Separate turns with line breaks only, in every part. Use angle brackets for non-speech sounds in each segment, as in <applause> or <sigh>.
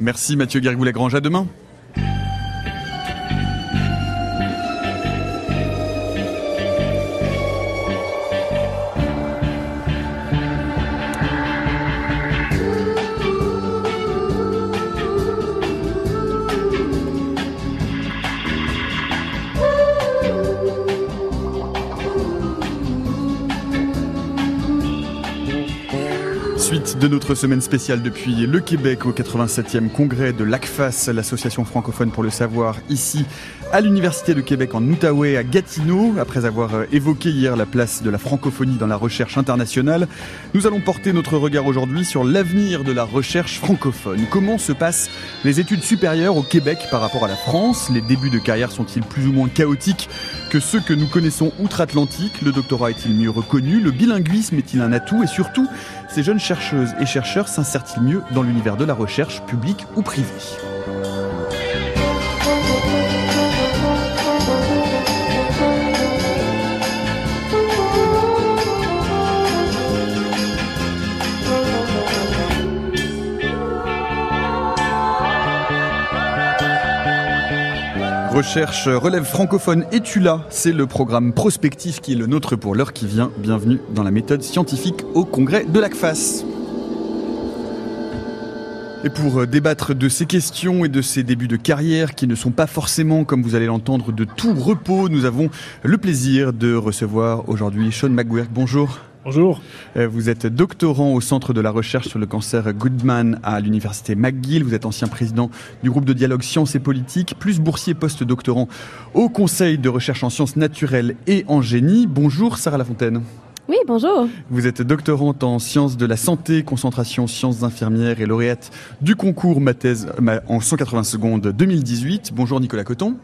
Merci Mathieu Guergoulet-Grange, à demain. De notre semaine spéciale depuis le Québec au 87e congrès de l'ACFAS, l'association francophone pour le savoir, ici à l'Université de Québec en Outaouais à Gatineau. Après avoir euh, évoqué hier la place de la francophonie dans la recherche internationale, nous allons porter notre regard aujourd'hui sur l'avenir de la recherche francophone. Comment se passent les études supérieures au Québec par rapport à la France? Les débuts de carrière sont-ils plus ou moins chaotiques? Que ceux que nous connaissons outre-Atlantique Le doctorat est-il mieux reconnu Le bilinguisme est-il un atout Et surtout, ces jeunes chercheuses et chercheurs s'insèrent-ils mieux dans l'univers de la recherche publique ou privée? Recherche relève francophone et tu là, c'est le programme prospectif qui est le nôtre pour l'heure qui vient. Bienvenue dans la méthode scientifique au congrès de l'ACFAS. Et pour euh, débattre de ces questions et de ces débuts de carrière qui ne sont pas forcément, comme vous allez l'entendre, de tout repos, nous avons le plaisir de recevoir aujourd'hui Sean McGuirk. Bonjour.
Bonjour.
Euh, vous êtes doctorant au Centre de la recherche sur le cancer Goodman à l'Université McGill. Vous êtes ancien président du groupe de dialogue sciences et politique, plus boursier post-doctorant au Conseil de recherche en sciences naturelles et en génie. Bonjour Sarah Lafontaine.
Oui, bonjour.
Vous êtes doctorante en sciences de la santé, concentration sciences infirmières et lauréate du concours ma thèse en 180 secondes 2018. Bonjour Nicolas Coton.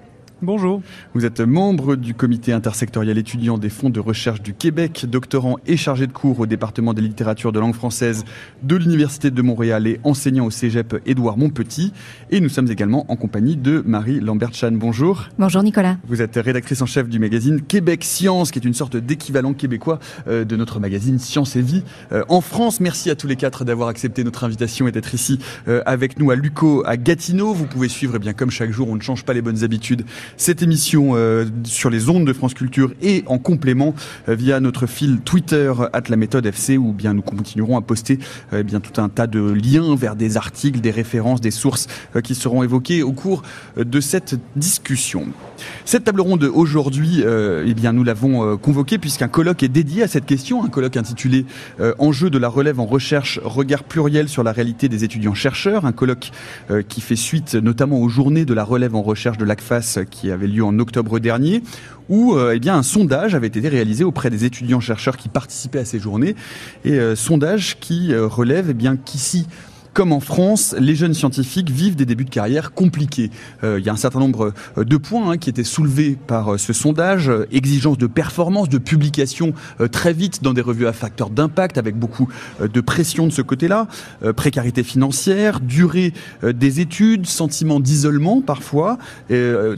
Bonjour.
Vous êtes membre du comité intersectoriel étudiant des fonds de recherche du Québec, doctorant et chargé de cours au département des littératures de langue française de l'Université de Montréal et enseignant au cégep Édouard Montpetit. Et nous sommes également en compagnie de Marie Lambert-Chan. Bonjour.
Bonjour Nicolas.
Vous êtes rédactrice en chef du magazine Québec Science, qui est une sorte d'équivalent québécois euh, de notre magazine Science et Vie euh, en France. Merci à tous les quatre d'avoir accepté notre invitation et d'être ici euh, avec nous à Luco, à Gatineau. Vous pouvez suivre, eh bien comme chaque jour, on ne change pas les bonnes habitudes cette émission euh, sur les ondes de France Culture et en complément euh, via notre fil Twitter at la méthode FC où bien nous continuerons à poster euh, bien tout un tas de liens vers des articles, des références, des sources qui seront évoquées au cours de cette discussion. Cette table ronde aujourd'hui, eh bien nous l'avons convoquée puisqu'un colloque est dédié à cette question, un colloque intitulé Enjeux de la relève en recherche, regard pluriel sur la réalité des étudiants chercheurs, un colloque qui fait suite notamment aux journées de la relève en recherche de l'ACFAS qui avait lieu en octobre dernier, où euh, eh un sondage avait été réalisé auprès des étudiants-chercheurs qui participaient à ces journées, et euh, sondage qui euh, relève eh qu'ici, comme en France, les jeunes scientifiques vivent des débuts de carrière compliqués. Euh, il y a un certain nombre euh, de points hein, qui étaient soulevés par euh, ce sondage. exigence de performance, de publication très vite dans des revues à facteur d'impact, avec beaucoup de pression de ce côté-là. précarité financière, durée des études, sentiment d'isolement parfois.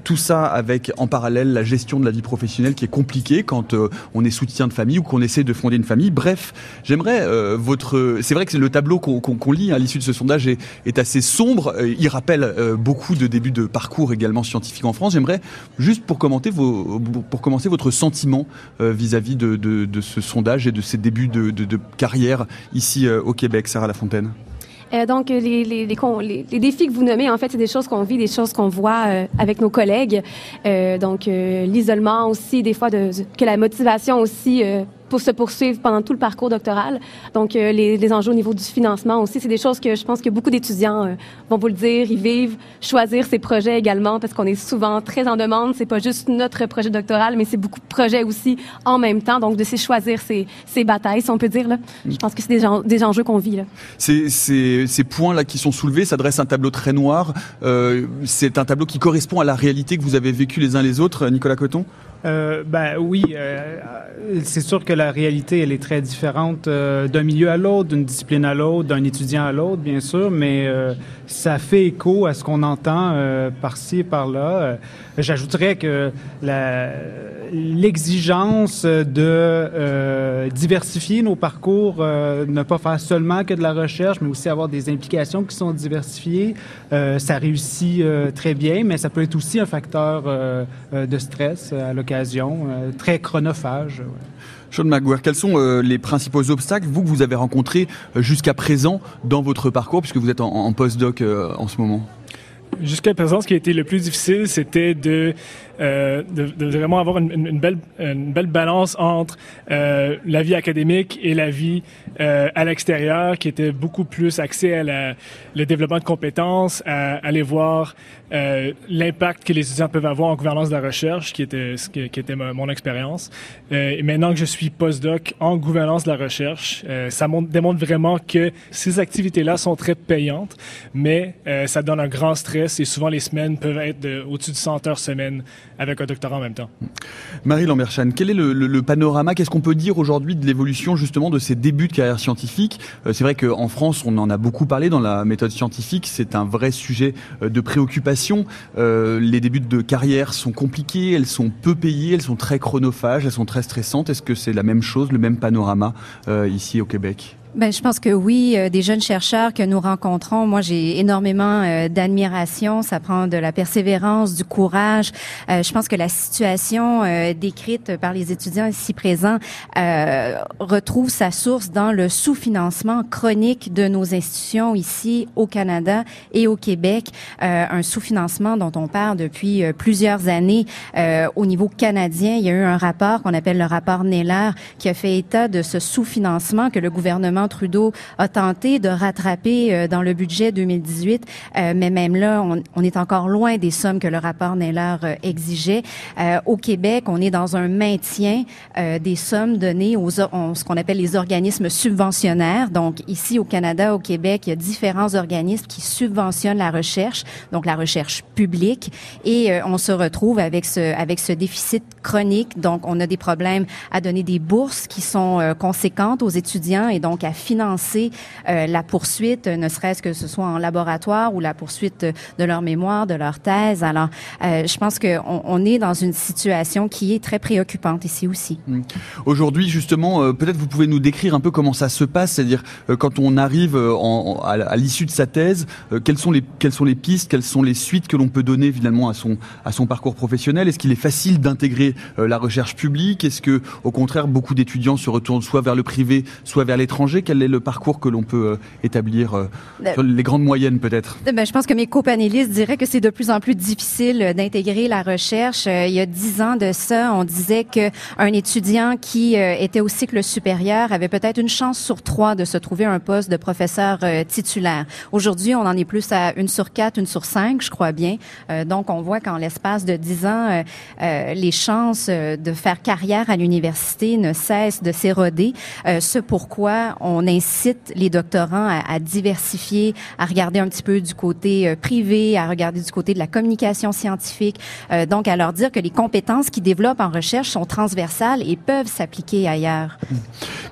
tout ça avec en parallèle la gestion de la vie professionnelle qui est compliquée quand on est soutien de famille ou qu'on essaie de fonder une famille. Bref, j'aimerais votre... C'est vrai que c'est le tableau qu'on lit à l'issue ce sondage est, assez sombre. Euh, il rappelle euh, beaucoup de débuts de parcours également scientifiques en France. J'aimerais juste pour commenter vos, pour commencer votre sentiment euh, vis-à-vis de, ce sondage et de ces débuts de, carrière ici au Québec, Sarah Lafontaine.
donc, les, défis que vous nommez, en fait, c'est des choses qu'on vit, des choses qu'on voit avec nos collègues. donc, l'isolement aussi, des fois, que la motivation aussi pour se poursuivre pendant tout le parcours doctoral. Donc, euh, les, enjeux au niveau du financement aussi, c'est des choses que je pense que beaucoup d'étudiants euh, vont vous le dire, ils vivent, choisir ces projets également, parce qu'on est souvent très en demande. C'est pas juste notre projet doctoral, mais c'est beaucoup de projets aussi en même temps. Donc, de se choisir ces, ces batailles, si on peut dire. Là. Je pense que c'est des, enjeux qu'on vit. Là.
Ces, ces, points-là qui sont soulevés, ça dresse un tableau très noir. Euh, c'est un tableau qui correspond à la réalité que vous avez vécu les uns les autres, Nicolas Coton?
Euh, ben oui, euh, c'est sûr que la réalité, elle est très différente euh, d'un milieu à l'autre, d'une discipline à l'autre, d'un étudiant à l'autre, bien sûr, mais ça fait écho à ce qu'on entend par-ci et par-là. J'ajouterais que l'exigence de diversifier nos parcours, ne pas faire seulement que de la recherche, mais aussi avoir des implications qui sont diversifiées, ça réussit très bien, mais ça peut être aussi un facteur de stress à l'occasion, très chronophage.
Sean McGuire, quels sont euh, les principaux obstacles, vous, que vous avez rencontrés euh, jusqu'à présent dans votre parcours, puisque vous êtes en, en post-doc euh, en ce moment?
Jusqu'à présent, ce qui a été le plus difficile, c'était de euh, de, de, vraiment avoir une, une, belle, une belle balance entre euh, la vie académique et la vie euh, à l'extérieur, qui était beaucoup plus axée à la, le développement de compétences, à, aller voir euh, l'impact que les étudiants peuvent avoir en gouvernance de la recherche, qui était, qui, qui était mon expérience. Euh, et maintenant que je suis postdoc en gouvernance de la recherche, ça montre, démontre vraiment que ces activités-là sont très payantes, mais ça donne un grand stress et souvent les semaines peuvent être au-dessus de 100 heures semaine avec un doctorat en même temps.
Marie Lamberchan, quel est le, panorama? Qu'est-ce qu'on peut dire aujourd'hui de l'évolution justement de ces débuts de carrière scientifique? Euh, C'est vrai qu'en France, on en a beaucoup parlé dans la méthode scientifique. C'est un vrai sujet euh, de préoccupation. Euh, les débuts de carrière sont compliqués, elles sont peu payées, elles sont très chronophages, elles sont très stressantes. Est-ce que c'est la même chose, le même panorama ici au Québec?
Ben, je pense que oui, euh, des jeunes chercheurs que nous rencontrons, moi j'ai énormément euh, d'admiration, ça prend de la persévérance, du courage. Euh, je pense que la situation décrite par les étudiants ici présents retrouve sa source dans le sous-financement chronique de nos institutions ici au Canada et au Québec, un sous-financement dont on parle depuis plusieurs années au niveau canadien. Il y a eu un rapport qu'on appelle le rapport Neller qui a fait état de ce sous-financement que le gouvernement Trudeau a tenté de rattraper euh, dans le budget 2018, euh, mais même là, on, est encore loin des sommes que le rapport Neller euh, exigeait. au Québec, on est dans un maintien des sommes données aux ce qu'on appelle les organismes subventionnaires. Donc ici au Canada, au Québec, il y a différents organismes qui subventionnent la recherche, donc la recherche publique, et on se retrouve avec ce avec ce déficit chronique. Donc on a des problèmes à donner des bourses qui sont conséquentes aux étudiants et donc à financer euh, la poursuite, ne serait-ce que ce soit en laboratoire ou la poursuite de leur mémoire, de leur thèse. Alors, euh, je pense qu'on on est dans une situation qui est très préoccupante ici aussi.
Mmh. Aujourd'hui, justement, euh, peut-être vous pouvez nous décrire un peu comment ça se passe, c'est-à-dire quand on arrive en, à, l'issue de sa thèse, quelles sont les quelles sont les pistes, quelles sont les suites que l'on peut donner finalement à son à son parcours professionnel? Est-ce qu'il est facile d'intégrer la recherche publique? Est-ce que, au contraire, beaucoup d'étudiants se retournent soit vers le privé, soit vers l'étranger? Quel est le parcours que l'on peut euh, établir euh, ben, sur les grandes moyennes peut-être?
ben, Je pense que mes copanélistes diraient que c'est de plus en plus difficile d'intégrer la recherche. Euh, il y a dix ans de ça, on disait qu'un étudiant qui était au cycle supérieur avait peut-être une chance sur trois de se trouver un poste de professeur titulaire. Aujourd'hui, on en est plus à une sur quatre, une sur cinq, je crois bien. donc, on voit qu'en l'espace de dix ans, les chances de faire carrière à l'université ne cessent de s'éroder. ce pourquoi on on incite les doctorants à, diversifier, à regarder un petit peu du côté euh, privé, à regarder du côté de la communication scientifique, euh, donc à leur dire que les compétences qu'ils développent en recherche sont transversales et peuvent s'appliquer ailleurs.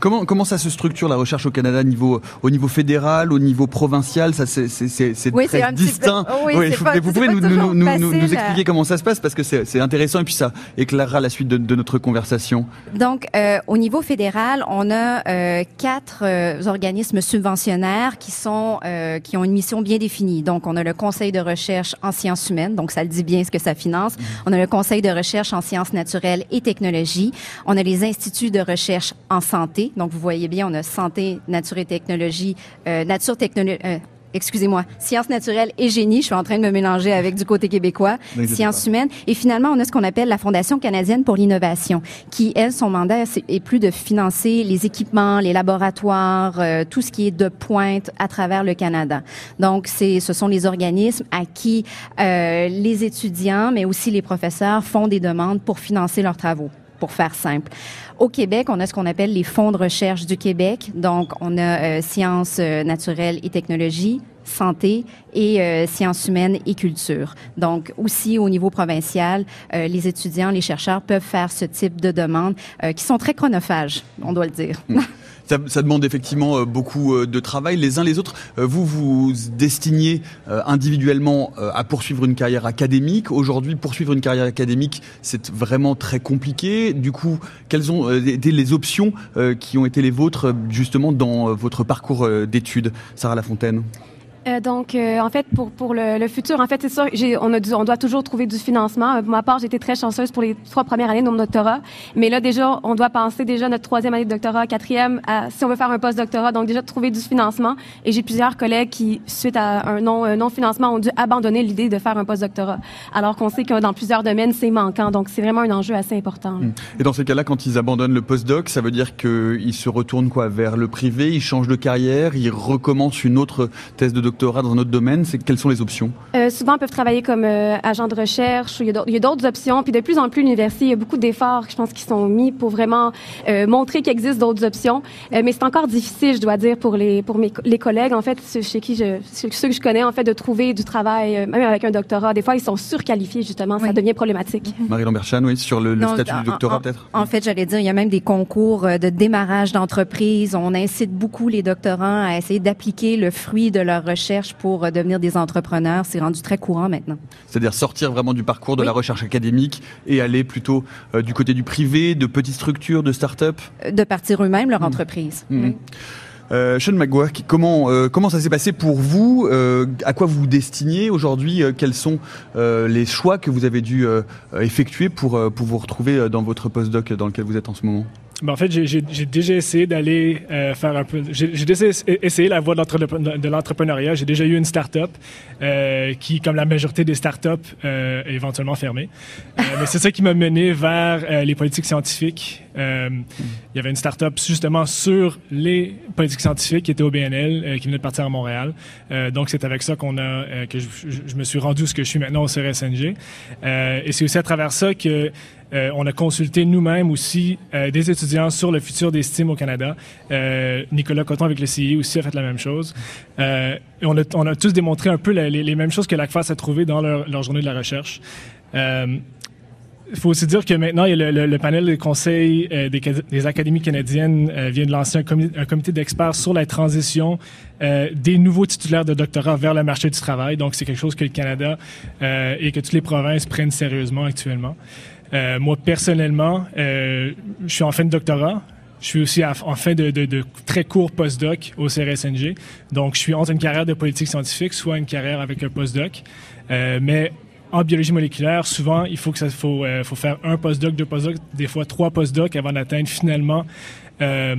Comment comment ça se structure la recherche au Canada niveau au niveau fédéral, au niveau provincial, ça c'est c'est très distinct.
oui,
vous pouvez nous, nous, nous, nous, expliquer comment ça se passe parce que c'est intéressant et puis ça éclairera la suite de, de notre conversation.
Donc euh, au niveau fédéral, on a euh, quatre euh, organismes subventionnaires qui sont euh, qui ont une mission bien définie. Donc, on a le Conseil de recherche en sciences humaines, donc ça le dit bien ce que ça finance. Mhm. On a le Conseil de recherche en sciences naturelles et technologies. On a les instituts de recherche en santé. Donc, vous voyez bien, on a santé, nature et technologie, euh, nature, technologie excusez-moi, sciences naturelles et génie. Je suis en train de me mélanger avec du côté québécois, <laughs> sciences humaines. Et finalement, on a ce qu'on appelle la Fondation canadienne pour l'innovation, qui, elle, son mandat est plus de financer les équipements, les laboratoires, euh, tout ce qui est de pointe à travers le Canada. Donc, c'est, ce sont les organismes à qui euh, les étudiants, mais aussi les professeurs font des demandes pour financer leurs travaux pour faire simple. Au Québec, on a ce qu'on appelle les fonds de recherche du Québec. Donc, on a euh, sciences euh, naturelles et technologies, santé et euh, sciences humaines et culture. Donc aussi au niveau provincial, les étudiants, les chercheurs peuvent faire ce type de demandes qui sont très chronophages, on doit le dire. <laughs>
Ça, demande effectivement euh, beaucoup euh, de travail. Les uns les autres, euh, vous vous destiniez individuellement à poursuivre une carrière académique. Aujourd'hui, poursuivre une carrière académique, c'est vraiment très compliqué. Du coup, quelles ont été les options qui ont été les vôtres justement dans votre parcours d'études, Sarah Lafontaine?
Euh, donc, euh, en fait, pour, le, futur, en fait, c'est sûr, on, doit toujours trouver du financement. Euh, pour ma part, j'ai été très chanceuse pour les trois premières années de mon doctorat. Mais là, déjà, on doit penser déjà notre troisième année de doctorat, quatrième, si on veut faire un post-doctorat. Donc, déjà, trouver du financement. Et j'ai plusieurs collègues qui, suite à un non-financement, ont dû abandonner l'idée de faire un post-doctorat. Alors qu'on sait que dans plusieurs domaines, c'est manquant. Donc, c'est vraiment un enjeu assez important. Mmh.
Et dans ces cas-là, quand ils abandonnent le post-doc, ça veut dire qu'ils se retournent quoi vers le privé, ils changent de carrière, ils recommencent une autre thèse de doctorat dans un autre domaine, c'est quelles sont les options?
Euh, Souvent, ils peuvent travailler comme euh, agent de recherche. Il y a d'autres options. Puis de plus en plus, l'université, il y a beaucoup d'efforts, je pense, qui sont mis pour vraiment euh, montrer qu'il existe d'autres options. mais c'est encore difficile, je dois dire, pour les pour mes les collègues, en fait, chez qui je ceux que je connais, en fait, de trouver du travail, même avec un doctorat. Des fois, ils sont surqualifiés justement. Ça devient problématique.
Marie Lamberchan, oui, sur le, statut du doctorat, peut-être?
En fait, j'allais dire, il y a même des concours de démarrage d'entreprise. On incite beaucoup les doctorants à essayer d'appliquer le fruit de leur recherche pour euh, devenir des entrepreneurs. C'est rendu très courant maintenant.
C'est-à-dire sortir vraiment du parcours de la recherche académique et aller plutôt euh, du côté du privé, de petites structures, de start-up?
Euh, De partir eux-mêmes leur mmh. entreprise.
Mmh. Sean McGuire, comment, comment ça s'est passé pour vous? À quoi vous vous destiniez aujourd'hui? Quels sont les choix que vous avez dû effectuer pour, pour vous retrouver dans votre postdoc dans lequel vous êtes en ce moment?
Ben, en fait, j'ai déjà essayé d'aller euh, faire un peu. J'ai déjà essayé la voie de l'entrepreneuriat. J'ai déjà eu une start-up euh, qui, comme la majorité des start-up, euh, est éventuellement fermée. Euh, mais c'est ça qui m'a mené vers euh, les politiques scientifiques. il y avait une start-up justement sur les politiques scientifiques qui était au BNL, qui venait de partir à Montréal. donc, c'est avec ça qu'on a que je, je, me suis rendu ce que je suis maintenant au CRSNG. et c'est aussi à travers ça que euh, on a consulté nous-mêmes aussi euh, des étudiants sur le futur des STEAM au Canada. Euh, Nicolas Coton avec le CIE aussi a fait la même chose. on a, tous démontré un peu les, mêmes choses que l'ACFAS a trouvées dans leur, journée de la recherche. Il faut aussi dire que maintenant, le, panel des conseils des, académies canadiennes vient de lancer un comité d'experts sur la transition des nouveaux titulaires de doctorat vers le marché du travail. Donc, c'est quelque chose que le Canada et que toutes les provinces prennent sérieusement actuellement. Euh, moi, personnellement, euh, je suis en fin de doctorat. Je suis aussi en fin de, de, de très court postdoc au CRSNG. Donc, je suis entre une carrière de politique scientifique, soit une carrière avec un postdoc. Euh, mais en biologie moléculaire, souvent, il faut que ça faut, euh, faut faire un postdoc, deux postdocs, des fois trois postdocs avant d'atteindre finalement euh,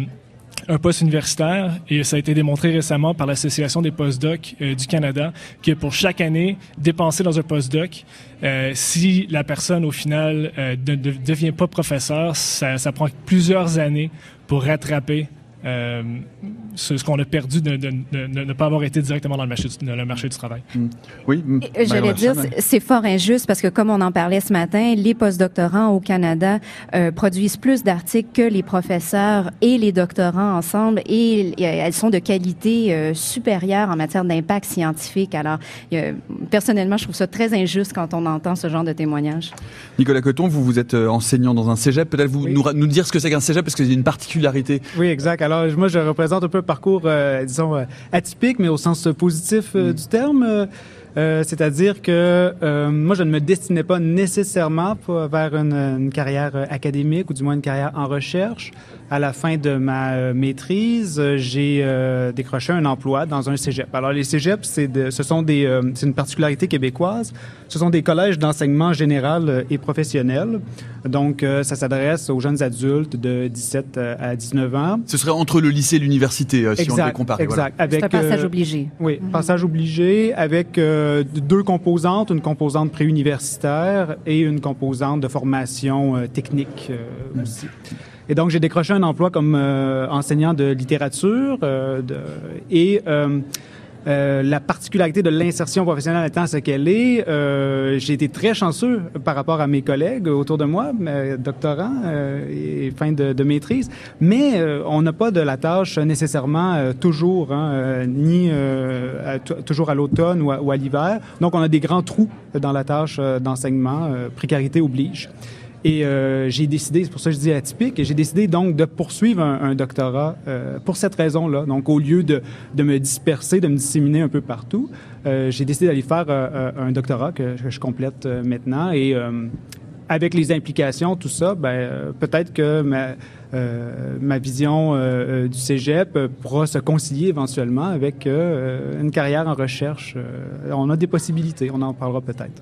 un poste universitaire et ça a été démontré récemment par l'Association des postdocs euh, du Canada que pour chaque année dépensée dans un postdoc, euh, si la personne au final euh, ne, devient pas professeur, ça, ça prend plusieurs années pour rattraper euh, ce, qu'on a perdu de, ne pas avoir été directement dans le marché, du, le marché du travail.
Mm. Oui. Mm.
J'allais dire, c'est fort injuste parce que comme on en parlait ce matin, les postdoctorants au Canada euh, produisent plus d'articles que les professeurs et les doctorants ensemble et, elles sont de qualité euh, supérieure en matière d'impact scientifique. Alors, personnellement, je trouve ça très injuste quand on entend ce genre de témoignages.
Nicolas Coton, vous, vous êtes enseignant dans un cégep. Peut-être vous nous, nous, dire ce que c'est qu'un cégep parce qu'il y a une particularité.
Oui, exact. Alors, moi, je représente un peu un parcours, euh, disons, euh, atypique, mais au sens positif euh, mm. du terme. C'est-à-dire que moi, je ne me destinais pas nécessairement vers une, une, carrière académique ou du moins une carrière en recherche. À la fin de ma maîtrise, j'ai décroché un emploi dans un cégep. Alors, les cégeps, c'est ce sont des, c'est une particularité québécoise. Ce sont des collèges d'enseignement général et professionnel. Donc, ça s'adresse aux jeunes adultes de 17 à 19 ans.
Ce serait entre le lycée et l'université, euh, si on devait comparer.
Exact.
Avec, un passage euh, obligé.
Oui, mhm. passage obligé avec euh, deux composantes, une composante préuniversitaire et une composante de formation technique aussi. Et donc, j'ai décroché un emploi comme enseignant de littérature de, et euh, la particularité de l'insertion professionnelle étant ce qu'elle est, euh, j'ai été très chanceux par rapport à mes collègues autour de moi, doctorants euh, et fin de, maîtrise, mais euh, on n'a pas de la tâche nécessairement euh, toujours, hein, ni toujours à l'automne ou à, à l'hiver. Donc, on a des grands trous dans la tâche d'enseignement, précarité oblige. Et euh, j'ai décidé, c'est pour ça que je dis atypique, j'ai décidé donc de poursuivre un, doctorat euh, pour cette raison-là. Donc, au lieu de, de, me disperser, de me disséminer un peu partout, euh, j'ai décidé d'aller faire un doctorat que, que je complète maintenant. Et avec les implications, tout ça, ben, peut-être que ma, ma vision du cégep pourra se concilier éventuellement avec une carrière en recherche. on a des possibilités, on en parlera peut-être.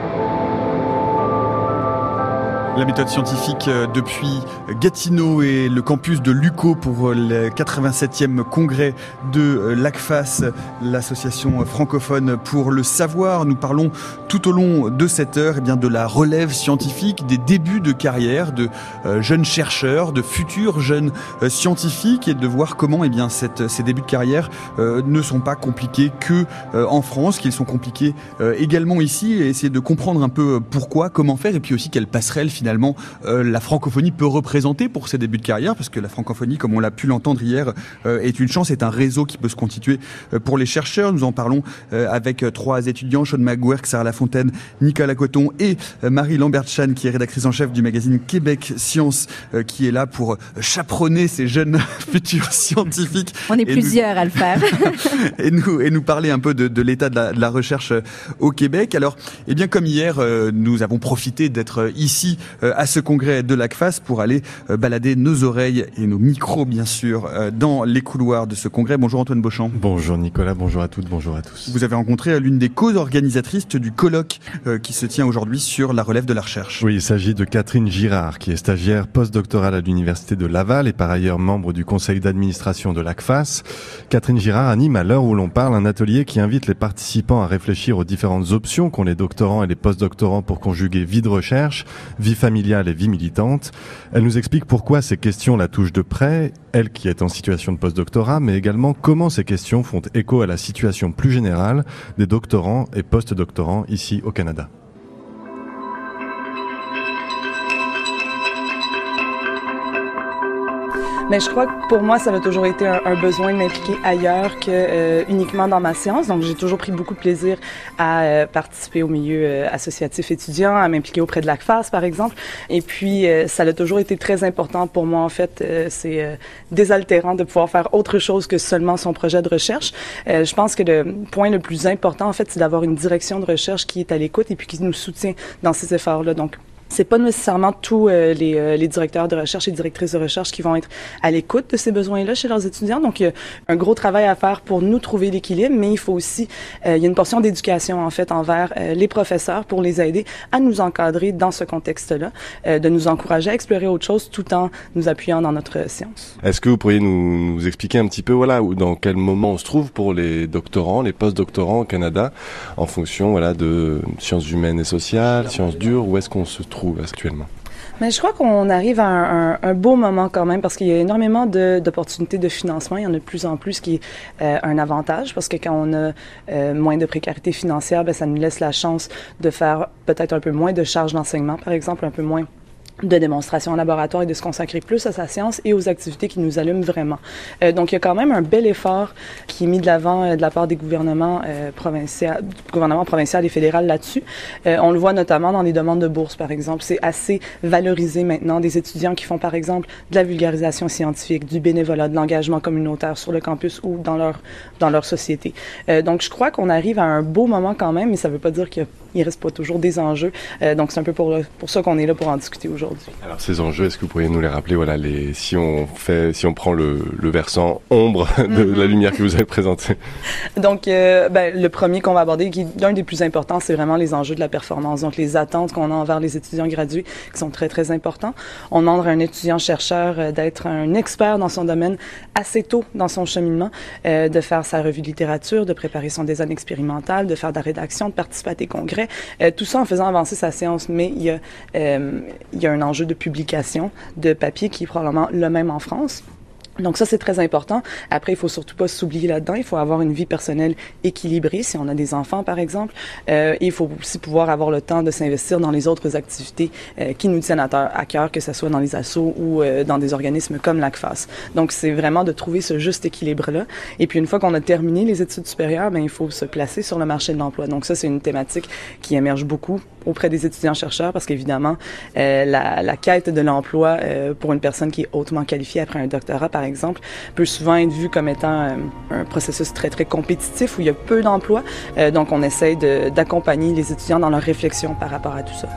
La méthode scientifique euh, depuis Gatineau et le campus de Luco pour euh, le 87e congrès de euh, l'ACFAS, l'association francophone pour le savoir. Nous parlons tout au long de cette heure eh bien, de la relève scientifique, des débuts de carrière de jeunes chercheurs, de futurs jeunes scientifiques et de voir comment eh bien, ces débuts de carrière ne sont pas compliqués que en France, qu'ils sont compliqués également ici et essayer de comprendre un peu pourquoi, comment faire et puis aussi quelle passerelle finalement euh, la francophonie peut représenter pour ses débuts de carrière, parce que la francophonie, comme on l'a pu l'entendre hier, euh, est une chance, est un réseau qui peut se constituer euh, pour les chercheurs. Nous en parlons avec trois étudiants, Sean McGuirk, Sarah Lafontaine, Nicolas Coton et Marie Lambert-Chan, qui est rédactrice en chef du magazine Québec Science, qui est là pour chaperonner ces jeunes <laughs> futurs scientifiques.
On est plusieurs à le faire. <laughs>
et, nous, et nous parler un peu de, l'état de la, de la, recherche au Québec. Alors, eh bien, comme hier, nous avons profité d'être ici euh, à ce congrès de l'ACFAS pour aller euh, balader nos oreilles et nos micros, bien sûr, euh, dans les couloirs de ce congrès. Bonjour Antoine Beauchamp.
Bonjour Nicolas, bonjour à toutes, bonjour à tous.
Vous avez rencontré l'une des co-organisatrices du colloque qui se tient aujourd'hui sur la relève de la recherche.
Oui, il s'agit de Catherine Girard, qui est stagiaire postdoctorale à l'Université de Laval et par ailleurs membre du conseil d'administration de l'ACFAS. Catherine Girard anime à l'heure où l'on parle un atelier qui invite les participants à réfléchir aux différentes options qu'ont les doctorants et les postdoctorants pour conjuguer vie de recherche, vie familiale et vie militante. Elle nous explique pourquoi ces questions la touchent de près, elle qui est en situation de postdoctorat, mais également comment ces questions font écho à la situation plus générale des doctorants et postdoctorants ici au Canada.
Mais je crois que pour moi, ça a toujours été un, besoin de m'impliquer ailleurs que euh, uniquement dans ma science. Donc, j'ai toujours pris beaucoup de plaisir à euh, participer au milieu euh, associatif étudiant, à m'impliquer auprès de l'ACFAS, par exemple. Et puis, ça a toujours été très important pour moi, en fait. c'est désaltérant de pouvoir faire autre chose que seulement son projet de recherche. je pense que le point le plus important, en fait, c'est d'avoir une direction de recherche qui est à l'écoute et puis qui nous soutient dans ces efforts-là. Donc, c'est pas nécessairement tous euh, les, euh, les, directeurs de recherche et directrices de recherche qui vont être à l'écoute de ces besoins-là chez leurs étudiants. Donc, il y a un gros travail à faire pour nous trouver l'équilibre, mais il faut aussi, euh, il y a une portion d'éducation en fait envers les professeurs pour les aider à nous encadrer dans ce contexte-là, de nous encourager à explorer autre chose tout en nous appuyant dans notre science.
Est-ce que vous pourriez nous, nous expliquer un petit peu, voilà, dans quel moment on se trouve pour les doctorants, les post-doctorants au Canada, en fonction, voilà, de sciences humaines et sociales, sciences dures, où est-ce qu'on se trouve
Mais je crois qu'on arrive à un, beau moment quand même parce qu'il y a énormément d'opportunités de, financement. Il y en a de plus en plus qui est euh, un avantage parce que quand on a euh, moins de précarité financière, ben, ça nous laisse la chance de faire peut-être un peu moins de charges d'enseignement, par exemple, un peu moins de démonstration en laboratoire et de se consacrer plus à sa science et aux activités qui nous allument vraiment. Euh, donc, il y a quand même un bel effort qui est mis de l'avant euh, de la part des gouvernements euh, provinciaux, gouvernement provincial et fédéral là-dessus. Euh, on le voit notamment dans les demandes de bourse, par exemple. C'est assez valorisé maintenant des étudiants qui font, par exemple, de la vulgarisation scientifique, du bénévolat, de l'engagement communautaire sur le campus ou dans leur dans leur société. Euh, donc, je crois qu'on arrive à un beau moment quand même, mais ça ne veut pas dire qu'il reste pas toujours des enjeux. donc, c'est un peu pour, pour ça qu'on est là pour en discuter aujourd'hui.
Alors ces enjeux, est-ce que vous pourriez nous les rappeler? Voilà, les, si on fait, si on prend le, le versant ombre de la mhm. lumière que vous avez présentée.
Donc, euh, ben, le premier qu'on va aborder, qui est l'un des plus importants, c'est vraiment les enjeux de la performance. Donc, les attentes qu'on a envers les étudiants gradués, qui sont très très importants. On demande à un étudiant chercheur euh, d'être un expert dans son domaine assez tôt dans son cheminement, euh, de faire sa revue de littérature, de préparer son design expérimental, de faire de la rédaction, de participer à des congrès. Tout ça en faisant avancer sa séance. Mais il y a, il y a un enjeu de publication de papier qui est probablement le même en France. Donc ça, c'est très important. Après, il faut surtout pas s'oublier là-dedans. Il faut avoir une vie personnelle équilibrée, si on a des enfants, par exemple. Euh, il faut aussi pouvoir avoir le temps de s'investir dans les autres activités euh, qui nous tiennent à, cœur, que ce soit dans les assos ou euh, dans des organismes comme l'ACFAS. Donc, c'est vraiment de trouver ce juste équilibre-là. Et puis, une fois qu'on a terminé les études supérieures, ben, il faut se placer sur le marché de l'emploi. Donc, ça, c'est une thématique qui émerge beaucoup auprès des étudiants-chercheurs parce qu'évidemment, euh, la, quête de l'emploi euh, pour une personne qui est hautement qualifiée après un doctorat, par exemple, peut souvent être vue comme étant euh, un processus très, très compétitif où il y a peu d'emplois. Donc, on essaye d'accompagner les étudiants dans leur réflexion par rapport à tout ça.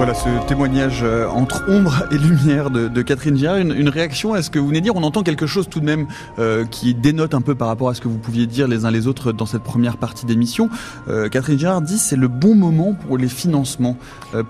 Voilà ce témoignage euh, entre ombre et lumière de, Catherine Girard. Une, réaction à ce que vous venez de dire. On entend quelque chose tout de même euh, qui dénote un peu par rapport à ce que vous pouviez dire les uns les autres dans cette première partie d'émission. Euh, Catherine Girard dit c'est le bon moment pour les financements.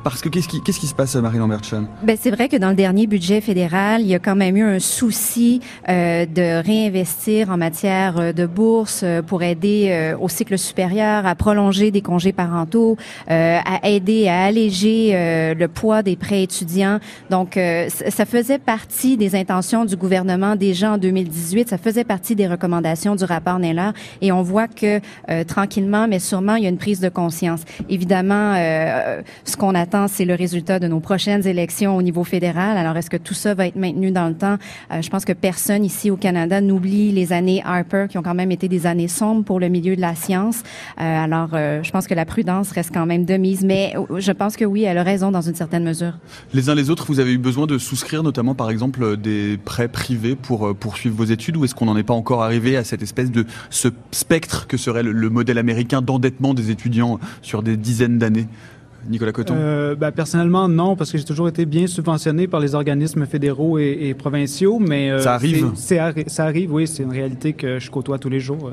Parce que qu'est-ce qui, se passe, Marie Lambertchan
ben, C'est vrai que dans le dernier budget fédéral, il y a quand même eu un souci de réinvestir en matière de bourses pour aider au cycle supérieur, à prolonger des congés parentaux, à aider à alléger le poids des prêts étudiants. Donc, euh, ça faisait partie des intentions du gouvernement déjà en 2018. Ça faisait partie des recommandations du rapport Neller. Et on voit que euh, tranquillement, mais sûrement, il y a une prise de conscience. Évidemment, euh, ce qu'on attend, c'est le résultat de nos prochaines élections au niveau fédéral. Alors, est-ce que tout ça va être maintenu dans le temps? je pense que personne ici au Canada n'oublie les années Harper, qui ont quand même été des années sombres pour le milieu de la science. alors, je pense que la prudence reste quand même de mise. Mais je pense que oui, elle a raison dans une certaine mesure.
Les uns les autres, vous avez eu besoin de souscrire notamment par exemple des prêts privés pour euh, poursuivre vos études ou est-ce qu'on n'en est pas encore arrivé à cette espèce de ce spectre que serait le, le modèle américain d'endettement des étudiants sur des dizaines d'années? Nicolas Coton
euh, ben, Personnellement, non, parce que j'ai toujours été bien subventionné par les organismes fédéraux et, et provinciaux, mais...
Euh, ça arrive
Ça arrive, oui, c'est une réalité que je côtoie tous les jours.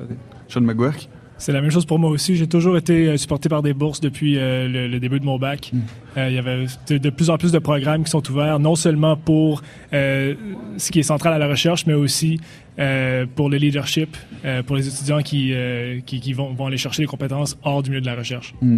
Sean McGuirk
c'est la même chose pour moi aussi. J'ai toujours été euh, supporté par des bourses depuis euh, le, le, début de mon bac. Mm. Euh, il y avait de, de, plus en plus de programmes qui sont ouverts, non seulement pour euh, ce qui est central à la recherche, mais aussi euh, pour le leadership, euh, pour les étudiants qui, euh, qui, qui, vont, vont aller chercher les compétences hors du milieu de la recherche.
Mmh.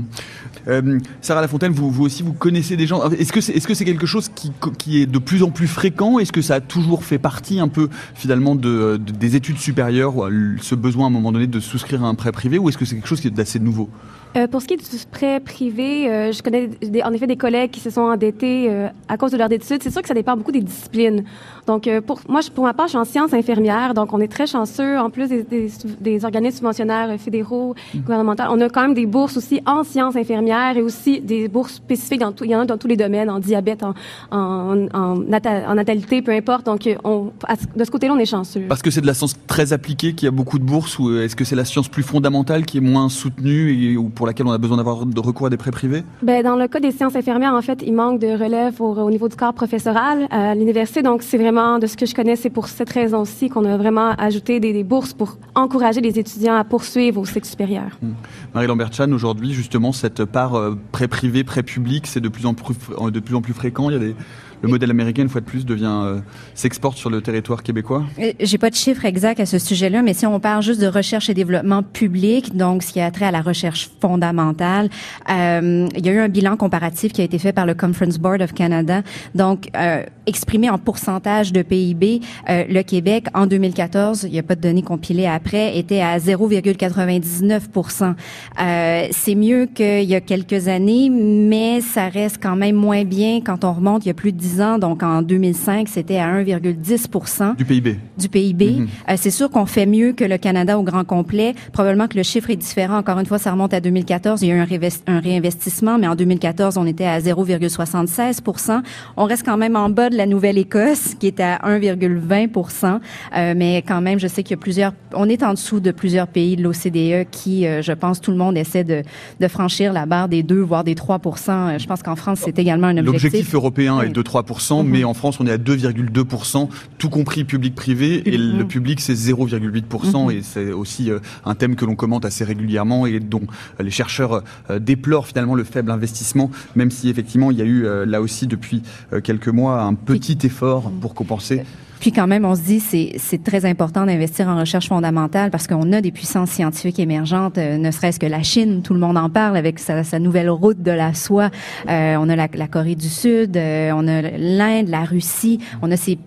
Sarah Lafontaine, vous, vous aussi, vous connaissez des gens. Est-ce que c'est est -ce c'est quelque chose qui, qui est de plus en plus fréquent? Est-ce que ça a toujours fait partie un peu finalement de, de, des études supérieures, ce besoin à un moment donné de souscrire à un prêt privé, ou est-ce que c'est quelque chose qui est assez nouveau?
Euh, pour ce qui est du prêt privé, euh, je connais des, en effet des collègues qui se sont endettés euh, à cause de leur études. C'est sûr que ça dépend beaucoup des disciplines. Donc, euh, pour moi, pour ma part, je suis en sciences infirmières, donc on est très chanceux. En plus des, des, des organismes subventionnaires fédéraux, mmh. gouvernementaux, on a quand même des bourses aussi en sciences infirmières et aussi des bourses spécifiques dans tout. Il y en a dans tous les domaines, en diabète, en, en, en, nata, en natalité, peu importe. Donc, on, à, de ce côté-là, on est chanceux.
Parce que c'est de la science très appliquée, qu'il y a beaucoup de bourses, ou est-ce que c'est la science plus fondamentale qui est moins soutenue et ou pour laquelle on a besoin d'avoir de recours à des prêts privés?
Ben, dans le cas des sciences infirmières, en fait, il manque de relève au, au niveau du corps professoral à l'université. Donc, c'est vraiment, de ce que je connais, c'est pour cette raison-ci qu'on a vraiment ajouté des, bourses pour encourager les étudiants à poursuivre au cycle supérieur.
Hum. Marie Lambert-Chan, aujourd'hui, justement, cette part euh, prêt privé, prêt public, c'est de plus en plus, de plus en plus fréquent. Il y a des le modèle américain, une fois de plus, devient euh, s'exporte sur le territoire québécois.
J'ai pas de chiffre exact à ce sujet-là, mais si on parle juste de recherche et développement public, donc ce qui a trait à la recherche fondamentale, euh, il y a eu un bilan comparatif qui a été fait par le Conference Board of Canada. Donc, euh, exprimé en pourcentage de PIB, euh, le Québec en 2014, il n'y a pas de données compilées après, était à 0,99 euh, C'est mieux qu'il y a quelques années, mais ça reste quand même moins bien. Quand on remonte il y a plus de 10 ans. Donc en 2005, c'était à 1,10
du PIB.
Du PIB. Mm -hmm. euh, c'est sûr qu'on fait mieux que le Canada au grand complet. Probablement que le chiffre est différent. Encore une fois, ça remonte à 2014. Il y a eu un, un réinvestissement, mais en 2014, on était à 0,76% On reste quand même en bas de la Nouvelle-Écosse, qui est à 1,20 euh, Mais quand même, je sais qu'il y a plusieurs... On est en dessous de plusieurs pays de l'OCDE qui, euh, je pense, tout le monde essaie de, de franchir la barre des 2, voire des 3% Je pense qu'en France, c'est également un objectif.
L'objectif européen oui. est de 3 mais en France, on est à 2,2% tout compris public-privé, et -hmm. le public, c'est 0,8 mm -hmm. et c'est aussi euh, un thème que l'on commente assez régulièrement et dont euh, les chercheurs euh, déplorent finalement le faible investissement, même si effectivement, il y a eu là aussi depuis quelques mois un petit effort pour compenser.
Puis quand même, on se dit c'est c'est très important d'investir en recherche fondamentale parce qu'on a des puissances scientifiques émergentes, euh, ne serait-ce que la Chine, tout le monde en parle avec sa, sa nouvelle route de la soie. Euh, on a la, la, Corée du Sud, euh, on a l'Inde, la Russie. On a ces,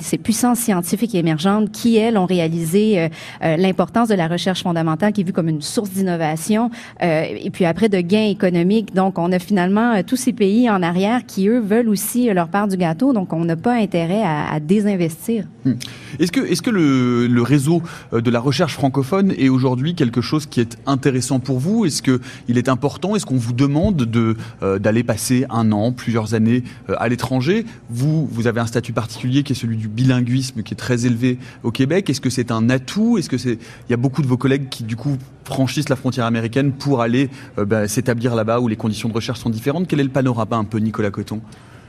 ces puissances scientifiques émergentes qui, elles, ont réalisé euh, euh, l'importance de la recherche fondamentale qui est vue comme une source d'innovation et puis après de gains économiques. Donc, on a finalement tous ces pays en arrière qui, eux, veulent aussi leur part du gâteau. Donc, on n'a pas intérêt à, à désinvestir.
Hmm. Est-ce que, est-ce que le, réseau de la recherche francophone est aujourd'hui quelque chose qui est intéressant pour vous? Est-ce qu'il est important? Est-ce qu'on vous demande de, euh, d'aller passer un an, plusieurs années euh, à l'étranger? Vous, vous avez un statut particulier qui est celui du bilinguisme, qui est très élevé au Québec. Est-ce que c'est un atout? Est-ce que c'est il y a beaucoup de vos collègues qui du coup franchissent la frontière américaine pour aller euh, bah, s'établir là-bas où les conditions de recherche sont différentes? Quel est le panorama un peu, Nicolas Coton?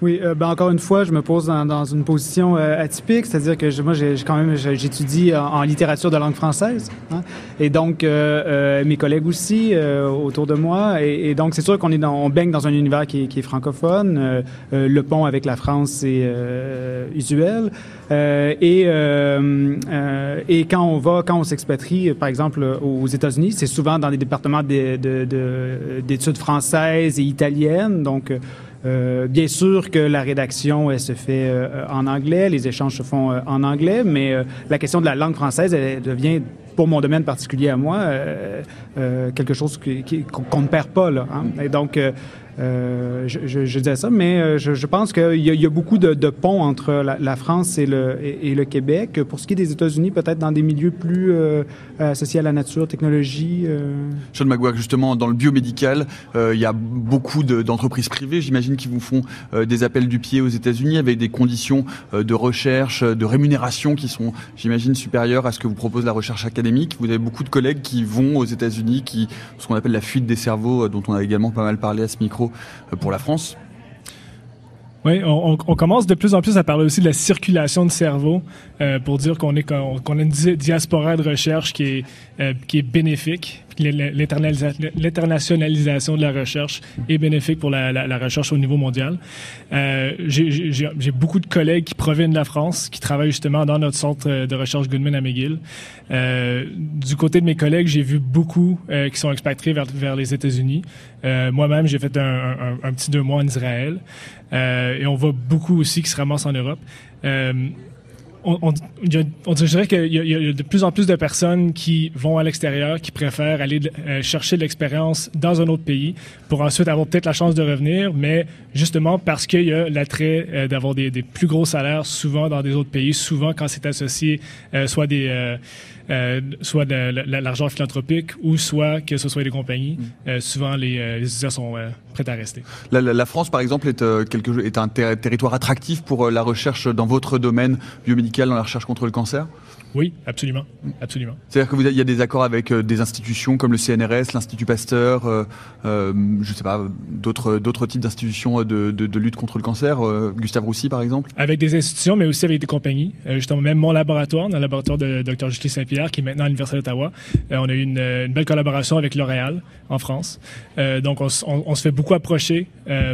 Oui, euh, ben encore une fois, je me pose dans, dans une position euh, atypique, c'est-à-dire que je, moi, j'ai quand même, j'étudie en, littérature de langue française, hein, et donc euh, euh mes collègues aussi euh, autour de moi, et, donc c'est sûr qu'on est dans, on baigne dans un univers qui est, qui est francophone. le pont avec la France c'est usuel, et et quand on va, quand on s'expatrie, par exemple aux États-Unis, c'est souvent dans des départements d'études de, de, de, françaises et italiennes, donc euh, bien sûr que la rédaction elle se fait euh, en anglais, les échanges se font euh, en anglais, mais euh, la question de la langue française elle devient pour mon domaine particulier à moi euh, quelque chose qu'on ne perd pas là. Hein? Et donc euh, je, je, disais ça, mais euh, je, pense qu'il y, a beaucoup de, ponts entre la, France et le, Québec. Pour ce qui est des États-Unis, peut-être dans des milieux plus euh, associés à la nature, technologie. Euh...
Sean McGuire, justement, dans le biomédical, il y a beaucoup d'entreprises privées, j'imagine, qui vous font des appels du pied aux États-Unis avec des conditions de recherche, de rémunération qui sont, j'imagine, supérieures à ce que vous propose la recherche académique. Vous avez beaucoup de collègues qui vont aux États-Unis, qui ce qu'on appelle la fuite des cerveaux, dont on a également pas mal parlé à ce micro pour la France
oui, on, commence de plus en plus à parler aussi de la circulation de cerveau euh, pour dire qu'on est qu'on qu a une diaspora de recherche qui est euh, qui est bénéfique. L'internationalisation de la recherche est bénéfique pour la, recherche au niveau mondial. Euh, J'ai beaucoup de collègues qui proviennent de la France, qui travaillent justement dans notre centre de recherche Goodman à McGill. Euh, du côté de mes collègues, j'ai vu beaucoup euh, qui sont expatriés vers, les États-Unis. Euh, Moi-même, j'ai fait un, un, petit deux mois en Israël. Euh, et on voit beaucoup aussi qui se ramassent en Europe. On, on, dirait qu'il y, a de plus en plus de personnes qui vont à l'extérieur, qui préfèrent aller euh, chercher de l'expérience dans un autre pays pour ensuite avoir peut-être la chance de revenir, mais justement parce qu'il y a l'attrait euh, d'avoir des, des, plus gros salaires souvent dans des autres pays, souvent quand c'est associé euh, soit des euh, euh, soit de, de, l'argent philanthropique ou soit que ce soit des compagnies. Mm. Euh, souvent, les, les étudiants sont euh, prêts à rester.
La, la, la, France, par exemple, est, euh, quelque, est un ter territoire attractif pour euh, la recherche dans votre domaine biomédical, dans la recherche contre le cancer?
Oui, absolument, absolument.
C'est-à-dire qu'il y a des accords avec euh, des institutions comme le CNRS, l'Institut Pasteur, euh, euh, je sais pas, d'autres d'autres types d'institutions de, de, de, lutte contre le cancer, euh, Gustave Roussy par exemple?
Avec des institutions, mais aussi avec des compagnies. Justement, même mon laboratoire, dans le laboratoire de Dr Justin Saint-Pierre, qui est maintenant à l'Université d'Ottawa, on a eu une, une, belle collaboration avec L'Oréal en France. donc, on, on, on, se fait beaucoup approcher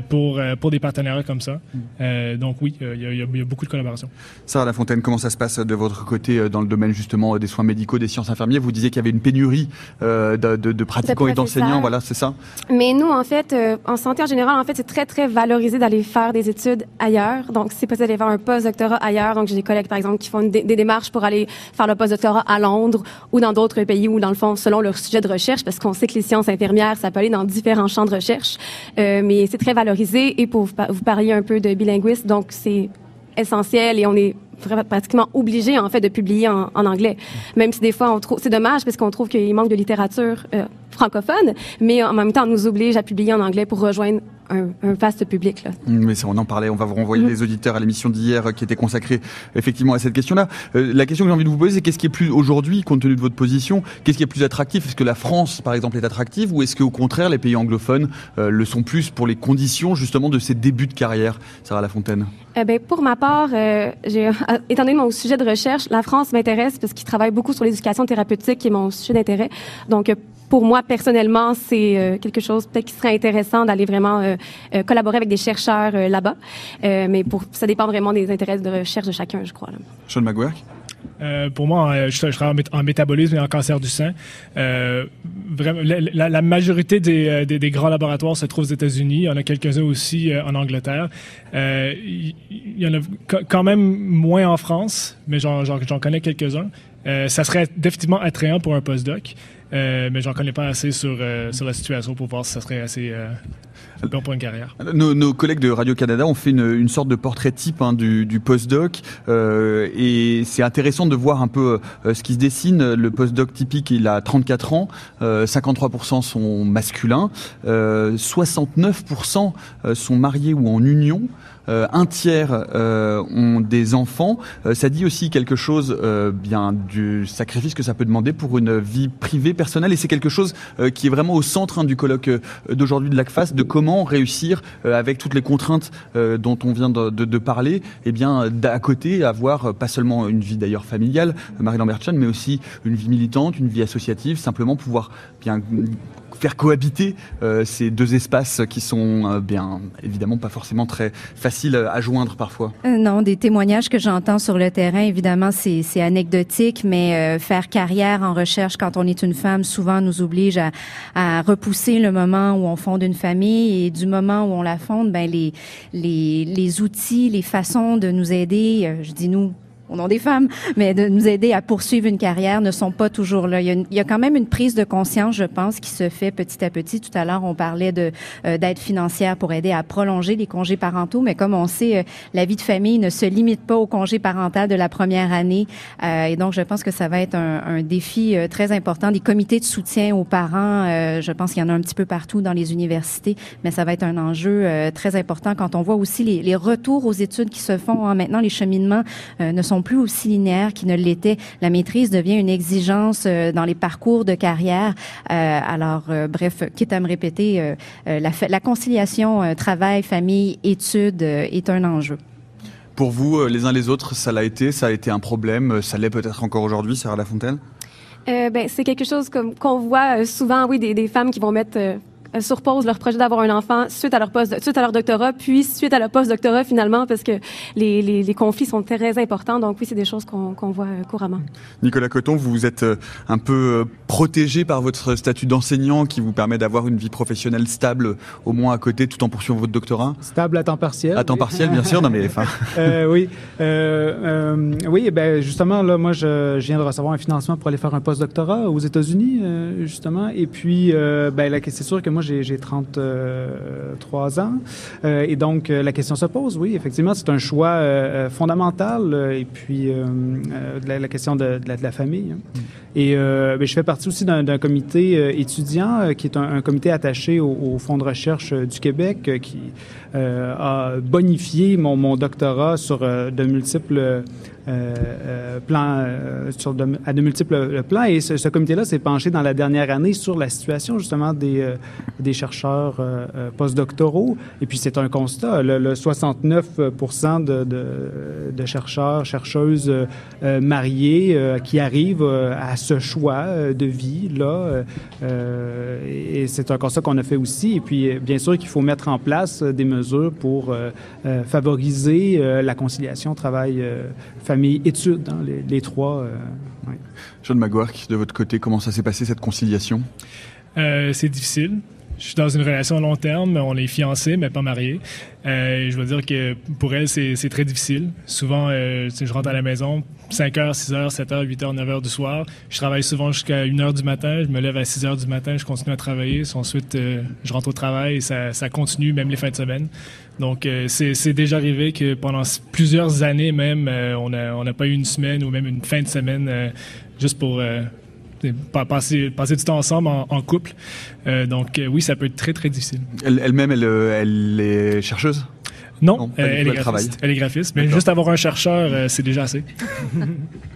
pour pour des partenariats comme ça. Mm. donc oui, il y, a, il y, a beaucoup de collaboration.
Sarah Lafontaine, comment ça se passe de votre côté dans le domaine justement des soins médicaux, des sciences infirmières. Vous disiez qu'il y avait une pénurie euh, de, de, de, pratiquants et d'enseignants, voilà, c'est ça
Mais nous, en fait, euh, en santé en général, en fait, c'est très, très valorisé d'aller faire des études ailleurs. Donc, c'est possible d'aller faire un post-doctorat ailleurs. Donc, j'ai des collègues, par exemple, qui font des, des démarches pour aller faire le post-doctorat à Londres ou dans d'autres pays où, dans le fond, selon leur sujet de recherche, parce qu'on sait que les sciences infirmières, ça peut aller dans différents champs de recherche. Euh, mais c'est très valorisé. Et pour vous, vous parler un peu de bilinguisme, donc c'est essentiel et on est pratiquement obligé en fait de publier en, anglais. Même si des fois on trouve c'est dommage parce qu'on trouve qu'il manque de littérature euh, francophone, mais en même temps on nous oblige à publier en anglais pour rejoindre un, un vaste public. Là.
Mais on en parlait, on va vous renvoyer mmh. les auditeurs à l'émission d'hier qui était consacrée effectivement à cette question-là. Euh, la question que j'ai envie de vous poser, c'est qu'est-ce qui est plus aujourd'hui, compte tenu de votre position, qu'est-ce qui est plus attractif? Est-ce que la France, par exemple, est attractive ou est-ce qu'au contraire les pays anglophones euh, le sont plus pour les conditions justement de ces débuts de carrière Sarah Lafontaine?
Eh ben, pour ma part, euh, <laughs> étant donné mon sujet de recherche, la France m'intéresse parce qu'il travaille beaucoup sur l'éducation thérapeutique qui est mon sujet d'intérêt. Donc, pour moi, personnellement, c'est euh, quelque chose peut-être qui serait intéressant d'aller vraiment euh, euh, collaborer avec des chercheurs là-bas. mais pour, ça dépend vraiment des intérêts de recherche de chacun, je crois. Là.
Sean McGuire
euh, pour moi, je, je, travaille en, métabolisme et en cancer du sein. Euh, vraiment, la, la, majorité des, des, des, grands laboratoires se trouvent aux États-Unis. Il y en a quelques-uns aussi en Angleterre. Il y, en a quand même moins en France, mais j'en connais quelques-uns. ça serait définitivement attrayant pour un postdoc. Euh, mais j'en connais pas assez sur, euh, sur la situation pour voir si ça serait assez euh, bon pour une carrière.
Nos, collègues de Radio-Canada ont fait une, une, sorte de portrait type hein, du, du postdoc euh, et c'est intéressant de voir un peu ce qui se dessine. Le postdoc typique, il a 34 ans, 53% sont masculins, 69% sont mariés ou en union. Euh, un tiers euh, ont des enfants. Euh, ça dit aussi quelque chose bien du sacrifice que ça peut demander pour une vie privée, personnelle, et c'est quelque chose qui est vraiment au centre hein, du colloque d'aujourd'hui de l'ACFAS, de comment réussir avec toutes les contraintes dont on vient de, parler, et eh bien d'à côté avoir pas seulement une vie d'ailleurs familiale, Marie Lambert mais aussi une vie militante, une vie associative, simplement pouvoir bien faire cohabiter euh, ces deux espaces qui sont euh, bien évidemment pas forcément très faciles à joindre parfois.
Euh, non, des témoignages que j'entends sur le terrain, évidemment, c'est anecdotique, mais faire carrière en recherche quand on est une femme souvent nous oblige à, repousser le moment où on fonde une famille et du moment où on la fonde, ben les les, les outils, les façons de nous aider, je dis nous au nom des femmes, mais de nous aider à poursuivre une carrière ne sont pas toujours là. Il y a, quand même une prise de conscience, je pense, qui se fait petit à petit. Tout à l'heure, on parlait de euh, d'aide financière pour aider à prolonger les congés parentaux, mais comme on sait, euh, la vie de famille ne se limite pas au congé parental de la première année, euh, et donc je pense que ça va être un, un défi très important. Des comités de soutien aux parents, je pense qu'il y en a un petit peu partout dans les universités, mais ça va être un enjeu très important quand on voit aussi les, les, retours aux études qui se font. Hein. Maintenant, les cheminements ne sont plus aussi linéaires qu'ils ne l'étaient. La maîtrise devient une exigence euh, dans les parcours de carrière. Euh, alors, euh, bref, quitte à me répéter, la, la, conciliation travail, famille, études est un enjeu.
Pour vous, les uns les autres, ça l'a été, ça a été un problème, ça l'est peut-être encore aujourd'hui, Sarah Lafontaine?
Euh, ben, c'est quelque chose comme qu'on voit souvent, oui, des, des, femmes qui vont mettre euh, sur pause leur projet d'avoir un enfant suite à leur poste, suite à leur doctorat, puis suite à leur post-doctorat finalement, parce que les, les, les, conflits sont très importants. Donc oui, c'est des choses qu'on qu voit euh, couramment.
Nicolas Coton, vous vous êtes euh, un peu protégé par votre statut d'enseignant qui vous permet d'avoir une vie professionnelle stable au moins à côté tout en poursuivant votre doctorat?
Stable à temps partiel.
À temps partiel, bien sûr. Non mais enfin. <laughs>
euh, oui, euh, oui. Ben justement là, moi je, je, viens de recevoir un financement pour aller faire un post-doctorat aux États-Unis justement. Et puis, ben c'est sûr que moi j'ai 33 ans. Euh, et donc, euh, la question se pose, oui, effectivement, c'est un choix euh, fondamental. et puis, la, la, question de, de, la, de la, famille. Hein. Mm. Et je fais partie aussi d'un comité étudiant qui est un, un comité attaché au, au, Fonds de recherche du Québec qui a bonifié mon, doctorat sur de multiples euh, euh, euh, sur de, à de multiples plans. Et ce, comité-là s'est penché dans la dernière année sur la situation justement des, des chercheurs postdoctoraux. Et puis c'est un constat. Le, le 69 de, de, chercheurs, chercheuses mariés qui arrivent à ce choix de vie là. et c'est un constat qu'on a fait aussi. Et puis bien sûr qu'il faut mettre en place des mesures pour favoriser la conciliation travail-famille famille, études, hein, les, les, trois. Euh,
ouais. John Maguire, de votre côté, comment ça s'est passé cette conciliation?
Euh, C'est difficile. Je suis dans une relation à long terme. On est fiancés, mais pas mariés. Euh, je veux dire que pour elle, c'est très difficile. Souvent, euh, je rentre à la maison, 5 h, 6 h, 7 h, 8 h, 9 h du soir. Je travaille souvent jusqu'à 1 h du matin. Je me lève à 6 h du matin, je continue à travailler. Ensuite, euh, je rentre au travail et ça, ça, continue, même les fins de semaine. Donc, euh, c'est déjà arrivé que pendant plusieurs années même, euh, on n'a on pas eu une semaine ou même une fin de semaine juste pour passer, passer du temps ensemble en, en couple. Euh, donc euh, oui, ça peut être très, très difficile.
Elle-même, elle, elle, elle, est chercheuse?
Non, non elle, est graphiste, elle, est graphiste. Mais juste avoir un chercheur, euh, c'est déjà assez. <laughs>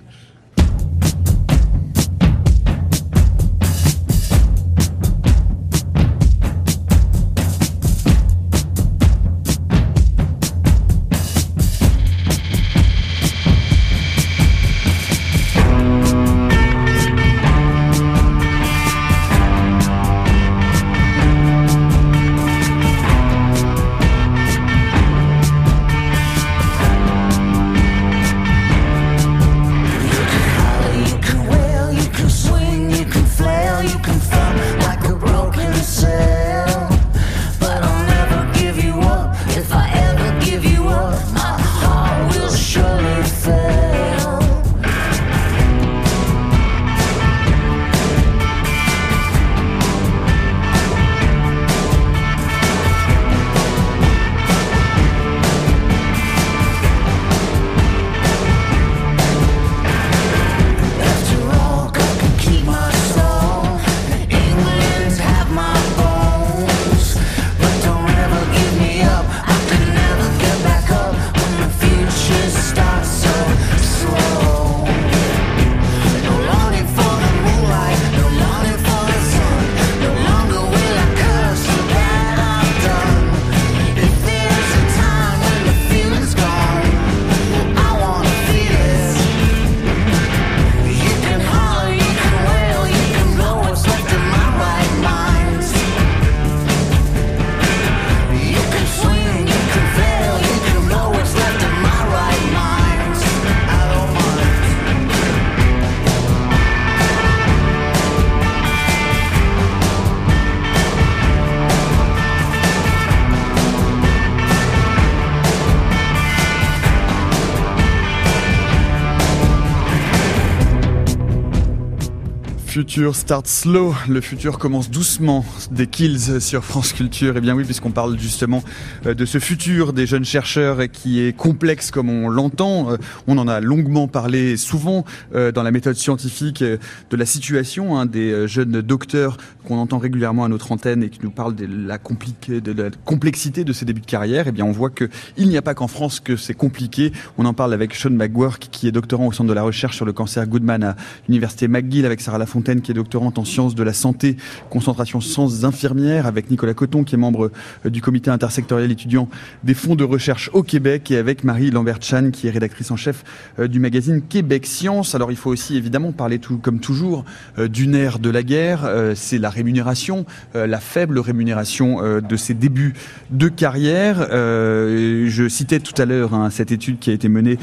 futur start slow, le futur commence doucement. Des kills sur France Culture. Et eh bien oui, puisqu'on parle justement euh, de ce futur des jeunes chercheurs qui est complexe comme on l'entend. Euh, on en a longuement parlé souvent euh, dans la méthode scientifique de la situation hein, des jeunes docteurs qu'on entend régulièrement à notre antenne et qui nous parlent de la, de la complexité de ces débuts de carrière. Et eh bien on voit que il n'y a pas qu'en France que c'est compliqué. On en parle avec Sean McGurk qui est doctorant au centre de la recherche sur le cancer Goodman à l'université McGill avec Sarah Lafontaine qui est doctorante en sciences de la santé, concentration sciences infirmières, avec Nicolas Coton qui est membre euh, du comité intersectoriel étudiant des fonds de recherche au Québec et avec Marie Lambert-Chan qui est rédactrice en chef euh, du magazine Québec Science. Alors il faut aussi évidemment parler tout, comme toujours euh, d'une ère de la guerre, c'est la rémunération, la faible rémunération de ces débuts de carrière. Je citais tout à l'heure hein, cette étude qui a été menée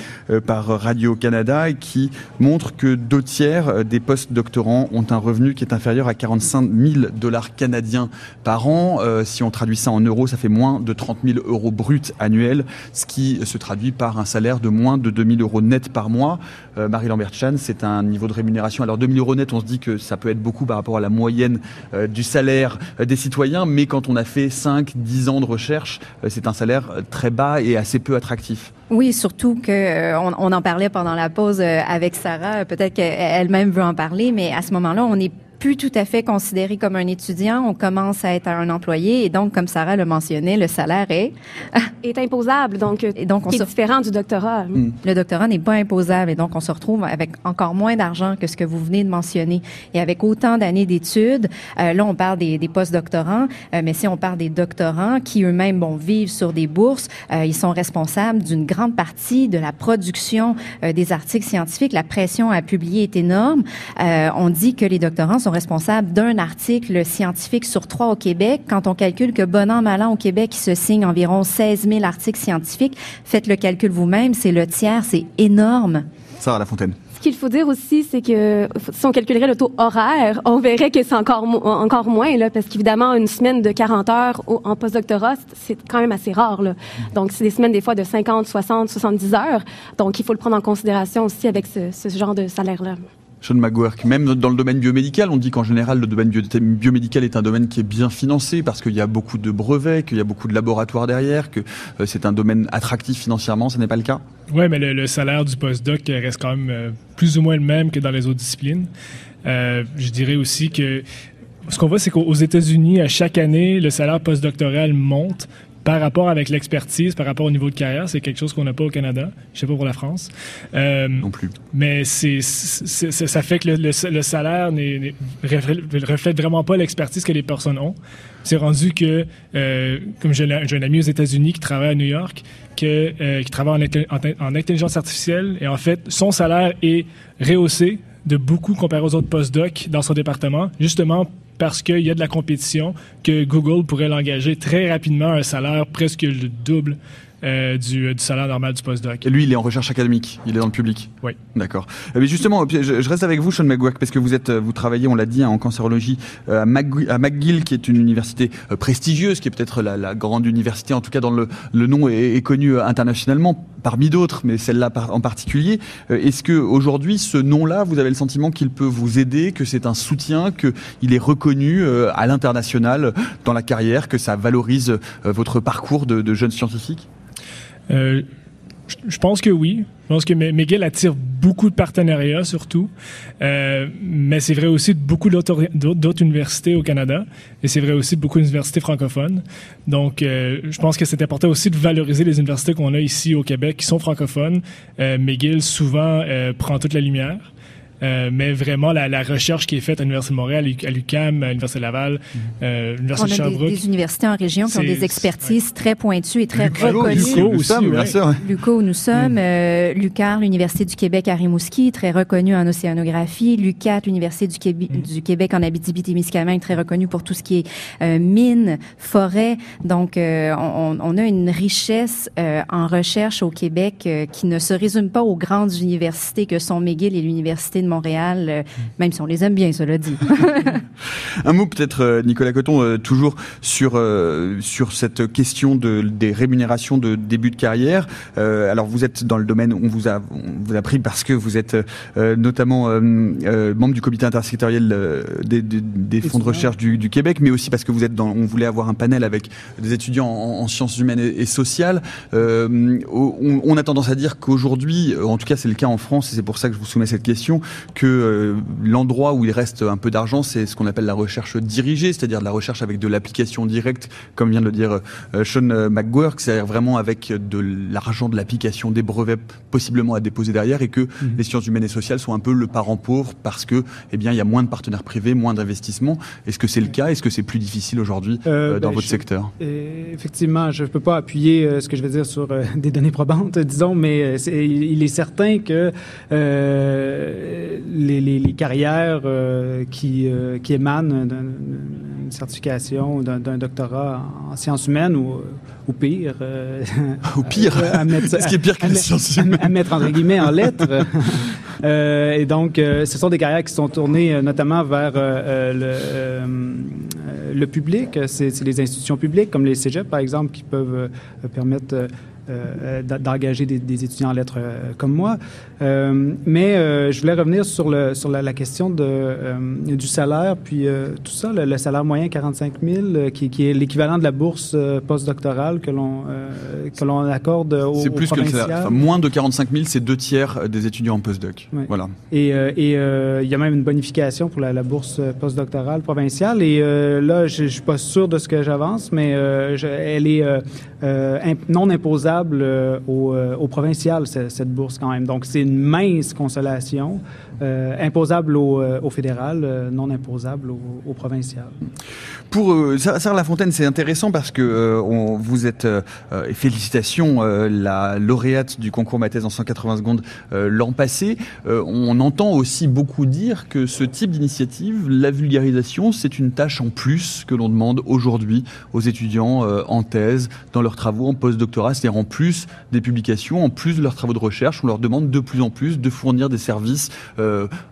par Radio-Canada et qui montre que deux tiers des postes doctorants ont un revenu qui est inférieur à 45 000 dollars canadiens par an. Euh, si on traduit ça en euros, ça fait moins de 30 000 euros bruts annuels, ce qui se traduit par un salaire de moins de 2 000 euros net par mois. Euh, Marie Lambert-Chan, c'est un niveau de rémunération. Alors 2 000 euros net, on se dit que ça peut être beaucoup par rapport à la moyenne euh, du salaire des citoyens, mais quand on a fait 5, 10 ans de recherche, c'est un salaire très bas et assez peu attractif.
Oui, surtout que on, on, en parlait pendant la pause avec Sarah. Peut-être qu'elle-même veut en parler, mais à ce moment-là, on est plus tout à fait considéré comme un étudiant, on commence à être un employé et donc, comme Sarah le mentionnait, le salaire est <laughs>
est imposable, donc et donc on est différent du doctorat.
Hmm. Le doctorat n'est pas imposable et donc on se retrouve avec encore moins d'argent que ce que vous venez de mentionner et avec autant d'années d'études. Euh, là, on parle des, des post-doctorants, euh, mais si on parle des doctorants qui eux-mêmes vont vivre sur des bourses, euh, ils sont responsables d'une grande partie de la production des articles scientifiques. La pression à publier est énorme. on dit que les doctorants sont responsables d'un article scientifique sur trois au Québec. Quand on calcule que bon an, mal an au Québec, il se signe environ 16 000 articles scientifiques, faites le calcul vous-même, c'est le tiers, c'est énorme.
Sarah Lafontaine.
Ce qu'il faut dire aussi, c'est que si on calculerait le taux horaire, on verrait que c'est encore, encore moins, là, parce qu'évidemment, une semaine de 40 heures en postdoctorat, c'est quand même assez rare. Là. Donc, c'est des semaines des fois de 50, 60, 70 heures. Donc, il faut le prendre en considération aussi avec ce, ce genre de salaire-là.
Sean même dans le domaine biomédical, on dit qu'en général, le domaine biomédical est un domaine qui est bien financé parce qu'il y a beaucoup de brevets, qu'il y a beaucoup de laboratoires derrière, que euh, c'est un domaine attractif financièrement. Ce n'est pas le cas
Oui, mais le, salaire du postdoc reste quand même euh, plus ou moins le même que dans les autres disciplines. Euh, je dirais aussi que ce qu'on voit, c'est qu'aux États-Unis, à chaque année, le salaire postdoctoral monte par rapport avec l'expertise, par rapport au niveau de carrière, c'est quelque chose qu'on n'a pas au Canada. Je sais pas pour la France.
Euh, non plus.
Mais c'est, ça fait que le, salaire ne reflète vraiment pas l'expertise que les personnes ont. C'est rendu que, euh, comme j'ai, un ami aux États-Unis qui travaille à New York, que, euh, qui travaille en, en, intelligence artificielle, et en fait, son salaire est rehaussé de beaucoup comparé aux autres postdocs dans son département, justement parce qu'il y a de la compétition, que Google pourrait l'engager très rapidement à un salaire presque le double euh, du, du, salaire normal du postdoc.
Et lui, il est en recherche académique, il est dans le public.
Oui.
D'accord. Euh, mais justement, je, reste avec vous, Sean McGuirk, parce que vous êtes, vous travaillez, on l'a dit, hein, en cancérologie euh, à, McGill, qui est une université prestigieuse, qui est peut-être la, grande université, en tout cas dans le, le nom est, est connu internationalement, parmi d'autres, mais celle-là en particulier. Est-ce que aujourd'hui, ce nom-là, vous avez le sentiment qu'il peut vous aider, que c'est un soutien, qu'il est reconnu à l'international dans la carrière, que ça valorise votre parcours de, de jeune scientifique
euh, je pense que oui. Je pense que McGill attire beaucoup de partenariats, surtout. Euh, mais c'est vrai aussi de beaucoup d'autres universités au Canada. Et c'est vrai aussi de beaucoup d'universités francophones. Donc, euh, je pense que c'est important aussi de valoriser les universités qu'on a ici au Québec qui sont francophones. McGill, souvent, prend toute la lumière. Euh, mais vraiment, la, la, recherche qui est faite à l'Université de Montréal, à l'UQAM, à l'Université Laval, mhm. euh, l'Université de Sherbrooke.
Des, des universités en région qui ont des expertises très pointues et très reconnues.
Luco aussi, bien sûr.
Luco, nous sommes. Mhm. Euh, Lucar, l'Université du Québec à Rimouski, très reconnue en océanographie. Lucat, l'Université du, Québec, mhm. du Québec en Abitibi-Témiscamingue, très reconnue pour tout ce qui est euh, mines, forêts. Donc, euh, on, on, a une richesse en recherche au Québec qui ne se résume pas aux grandes universités que sont McGill et l'Université de Montréal, euh, même si on les aime bien, cela dit. <laughs>
Un mot peut-être, euh, Nicolas Coton, euh, toujours sur sur cette question de des rémunérations de début de carrière. alors vous êtes dans le domaine, on vous a on vous a pris parce que vous êtes notamment membre du comité intersectoriel des, des, fonds de recherche du, du, Québec, mais aussi parce que vous êtes dans, on voulait avoir un panel avec des étudiants en, sciences humaines et, sociales. On, on, a tendance à dire qu'aujourd'hui, en tout cas c'est le cas en France, et c'est pour ça que je vous soumets cette question, que l'endroit où il reste un peu d'argent, c'est ce qu'on appelle la recherche dirigée, c'est-à-dire de la recherche avec de l'application directe, comme vient de le dire euh, Sean McGurk, c'est-à-dire vraiment avec de l'argent de l'application, des brevets possiblement à déposer derrière, et que mhm. les sciences humaines et sociales sont un peu le parent pauvre parce que, eh bien, il y a moins de partenaires privés, moins d'investissements. Est-ce que c'est le cas? Est-ce que c'est plus difficile aujourd'hui euh, euh, dans ben, votre secteur?
Effectivement, je ne peux pas appuyer ce que je vais dire sur <laughs> des données probantes, disons, mais il est certain que les, les, carrières qui, qui émanent d'une certification, d'un doctorat en sciences humaines ou, ou pire.
Euh, <laughs> ou pire à mettre, <laughs> Ce qui est pire que les sciences humaines.
À, mettre entre guillemets en lettres. <laughs> euh, et donc, euh, ce sont des carrières qui sont tournées euh, notamment vers le, le public. C'est les institutions publiques, comme les cégeps, par exemple, qui peuvent permettre euh, d'engager des, étudiants en lettres euh, comme moi. Euh, mais je voulais revenir sur, le, sur la, question de, du salaire, puis tout ça, le, salaire moyen 45 000, qui, qui est l'équivalent de la bourse postdoctorale que l'on que l'on accorde aux
C'est plus que le salaire. moins de 45 000, c'est deux tiers des étudiants en postdoc. Voilà.
Et, et il y a même une bonification pour la, bourse postdoctorale provinciale. Et là, je, ne suis pas sûr de ce que j'avance, mais elle est non imposable euh, euh, au, provincial, cette bourse quand même. Donc, c'est une mince consolation, euh, imposable au, au fédéral, non imposable au, provincial.
Pour euh, Sarah Lafontaine, c'est intéressant parce que euh, vous êtes, euh, et félicitations, la lauréate du concours Mathèse en 180 secondes l'an passé. on entend aussi beaucoup dire que ce type d'initiative, la vulgarisation, c'est une tâche en plus que l'on demande aujourd'hui aux étudiants en thèse, dans leurs travaux, en postdoctorat, c'est-à-dire en plus des publications, en plus de leurs travaux de recherche, on leur demande de plus en plus de fournir des services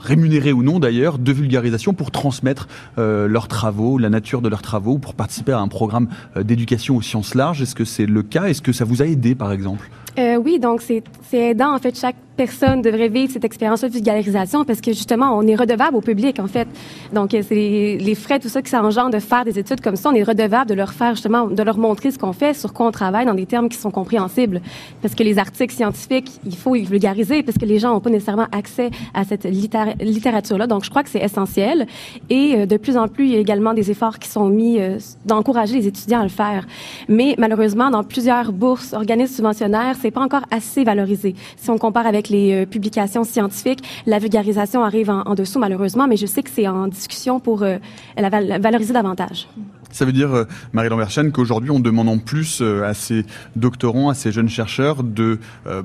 rémunérés ou non d'ailleurs, de vulgarisation pour transmettre leurs travaux, la nature de leurs travaux pour participer à un programme euh, d'éducation aux sciences larges. Est-ce que c'est le cas? Est-ce que ça vous a aidé, par exemple?
Euh, Oui, donc c'est aidant. En fait, chaque personne devrait vivre cette expérience de vulgarisation parce que justement, on est redevable au public, en fait. Donc, euh, c'est les, frais, tout ça qui s'engendre de faire des études comme ça, on est redevable de leur faire justement, de leur montrer ce qu'on fait, sur quoi on travaille dans des termes qui sont compréhensibles. Parce que les articles scientifiques, il faut les vulgariser parce que les gens n'ont pas nécessairement accès à cette littérature-là. Donc, je crois que c'est essentiel. Et euh, de plus en plus, il y a également des efforts qui sont mis euh, d'encourager les étudiants à le faire. Mais malheureusement, dans plusieurs bourses, organismes subventionnaires, c'est pas encore assez valorisé. Si on compare avec les euh, publications scientifiques. La vulgarisation arrive en, dessous, malheureusement, mais je sais que c'est en discussion pour euh, la valoriser davantage.
Ça veut dire, euh, Marie Lambertian, qu'aujourd'hui, on demande en plus à ces doctorants, à ces jeunes chercheurs de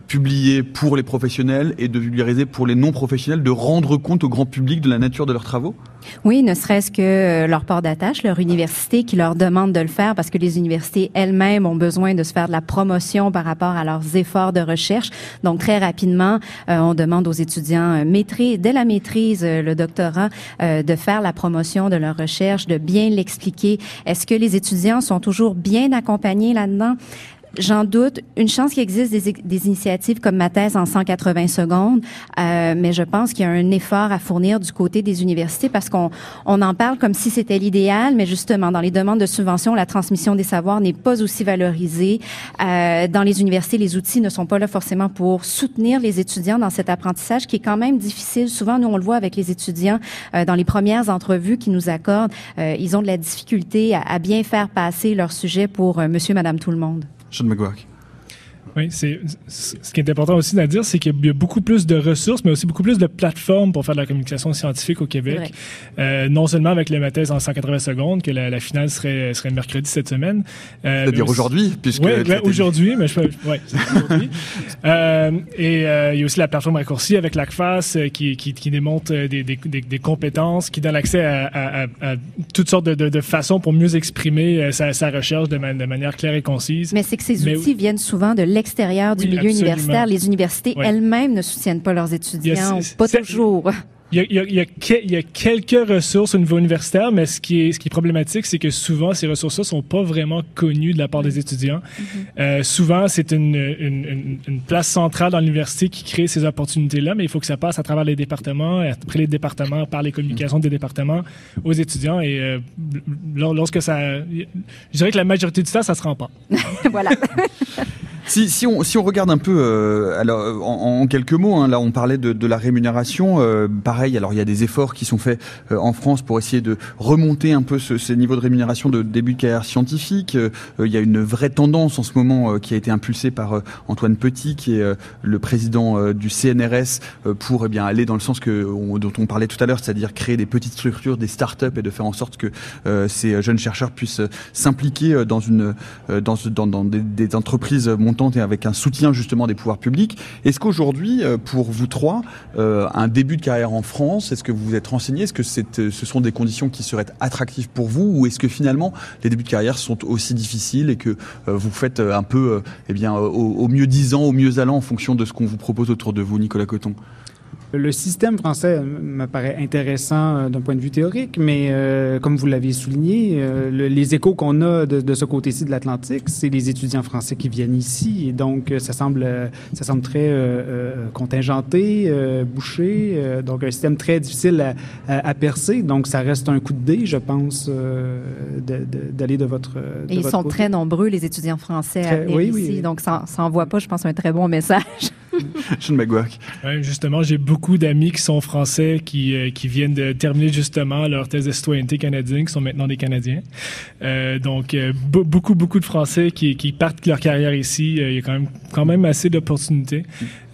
publier pour les professionnels et de vulgariser pour les non-professionnels, de rendre compte au grand public de la nature de leurs travaux?
Oui, ne serait-ce que euh, leur port d'attache, leur université qui leur demande de le faire parce que les universités elles-mêmes ont besoin de se faire de la promotion par rapport à leurs efforts de recherche. Donc très rapidement, euh, on demande aux étudiants euh, maîtrise, dès la maîtrise, le doctorat, de faire la promotion de leur recherche, de bien l'expliquer. Est-ce que les étudiants sont toujours bien accompagnés là-dedans? J'en doute. Une chance qu'il existe des, des, initiatives comme ma thèse en 180 secondes, euh, mais je pense qu'il y a un effort à fournir du côté des universités parce qu'on on en parle comme si c'était l'idéal, mais justement dans les demandes de subvention, la transmission des savoirs n'est pas aussi valorisée. Euh, dans les universités, les outils ne sont pas là forcément pour soutenir les étudiants dans cet apprentissage qui est quand même difficile. Souvent, nous on le voit avec les étudiants euh, dans les premières entrevues qu'ils nous accordent, euh, ils ont de la difficulté à, à, bien faire passer leur sujet pour euh, Monsieur, Madame, tout le monde.
Sean McGuark.
Oui, c'est ce qui est important aussi à dire, c'est qu'il y a beaucoup plus de ressources, mais aussi beaucoup plus de plateformes pour faire de la communication scientifique au Québec. Euh, non seulement avec le Mathèse en 180 secondes, que la, finale serait, serait mercredi cette semaine.
Euh, C'est-à-dire aujourd'hui, puisque...
Oui, aujourd'hui, mais je ouais, aujourd'hui. <laughs> euh, et euh, il y a aussi la plateforme raccourcie avec l'ACFAS euh, qui, qui, qui, démontre des, des, des, compétences, qui donne accès à, à, à, toutes sortes de, de, de, façons pour mieux exprimer sa, sa recherche de, de, manière claire et concise.
Mais c'est que ces outils viennent souvent de l'extérieur du milieu universitaire. Les universités elles-mêmes ne soutiennent pas leurs étudiants, pas toujours.
Il y, a, il, y a, il y, a, quelques ressources au niveau universitaire, mais ce qui est, ce qui est problématique, c'est que souvent, ces ressources-là sont pas vraiment connues de la part des étudiants. Mm-hmm. euh, souvent, c'est une, une, une, place centrale dans l'université qui crée ces opportunités-là, mais il faut que ça passe à travers les départements, après les départements, par les communications des départements aux étudiants. Et euh, lorsque ça... Je dirais que la majorité du temps, ça se rend pas. <laughs>
voilà. <laughs>
Si, si, on, si on regarde un peu, euh, alors en, en, quelques mots, hein, là on parlait de, de la rémunération. Euh, alors il y a des efforts qui sont faits euh, en France pour essayer de remonter un peu ce, ces niveaux de rémunération de début de carrière scientifique. Euh, il y a une vraie tendance en ce moment euh, qui a été impulsée par Antoine Petit, qui est le président du CNRS, pour eh bien aller dans le sens dont on parlait tout à l'heure, c'est-à-dire créer des petites structures, des start-up et de faire en sorte que ces jeunes chercheurs puissent s'impliquer dans des, des entreprises montantes et avec un soutien justement des pouvoirs publics. Est-ce qu'aujourd'hui, pour vous trois, un début de carrière en France, est-ce que vous vous êtes renseigné Est-ce que euh, ce sont des conditions qui seraient attractives pour vous ou est-ce que finalement les débuts de carrière sont aussi difficiles et que vous faites un peu eh bien, au, au mieux disant, au mieux allant en fonction de ce qu'on vous propose autour de vous, Nicolas Coton?
Le système français me paraît intéressant euh, d'un point de vue théorique, mais euh, comme vous l'avez souligné, euh, le, les échos qu'on a de, de ce côté-ci de l'Atlantique, c'est les étudiants français qui viennent ici, et donc ça semble, ça semble très euh, contingenté, bouché, donc un système très difficile à, à, percer. Donc ça reste un coup de dé, je pense, d'aller de, de, votre. De
et ils
votre
sont
côté.
très nombreux, les étudiants français à venir oui, ici, oui. donc ça, ça envoie pas, je pense, un très bon message. <laughs> <laughs>
Sean McGuirk.
Ouais, justement, j'ai beaucoup d'amis qui sont français qui, euh, qui viennent de terminer justement leur thèse de citoyenneté canadienne, qui sont maintenant des Canadiens. Euh, donc, euh, beaucoup, beaucoup de Français qui, qui partent leur carrière ici. il y a quand même, quand même assez d'opportunités.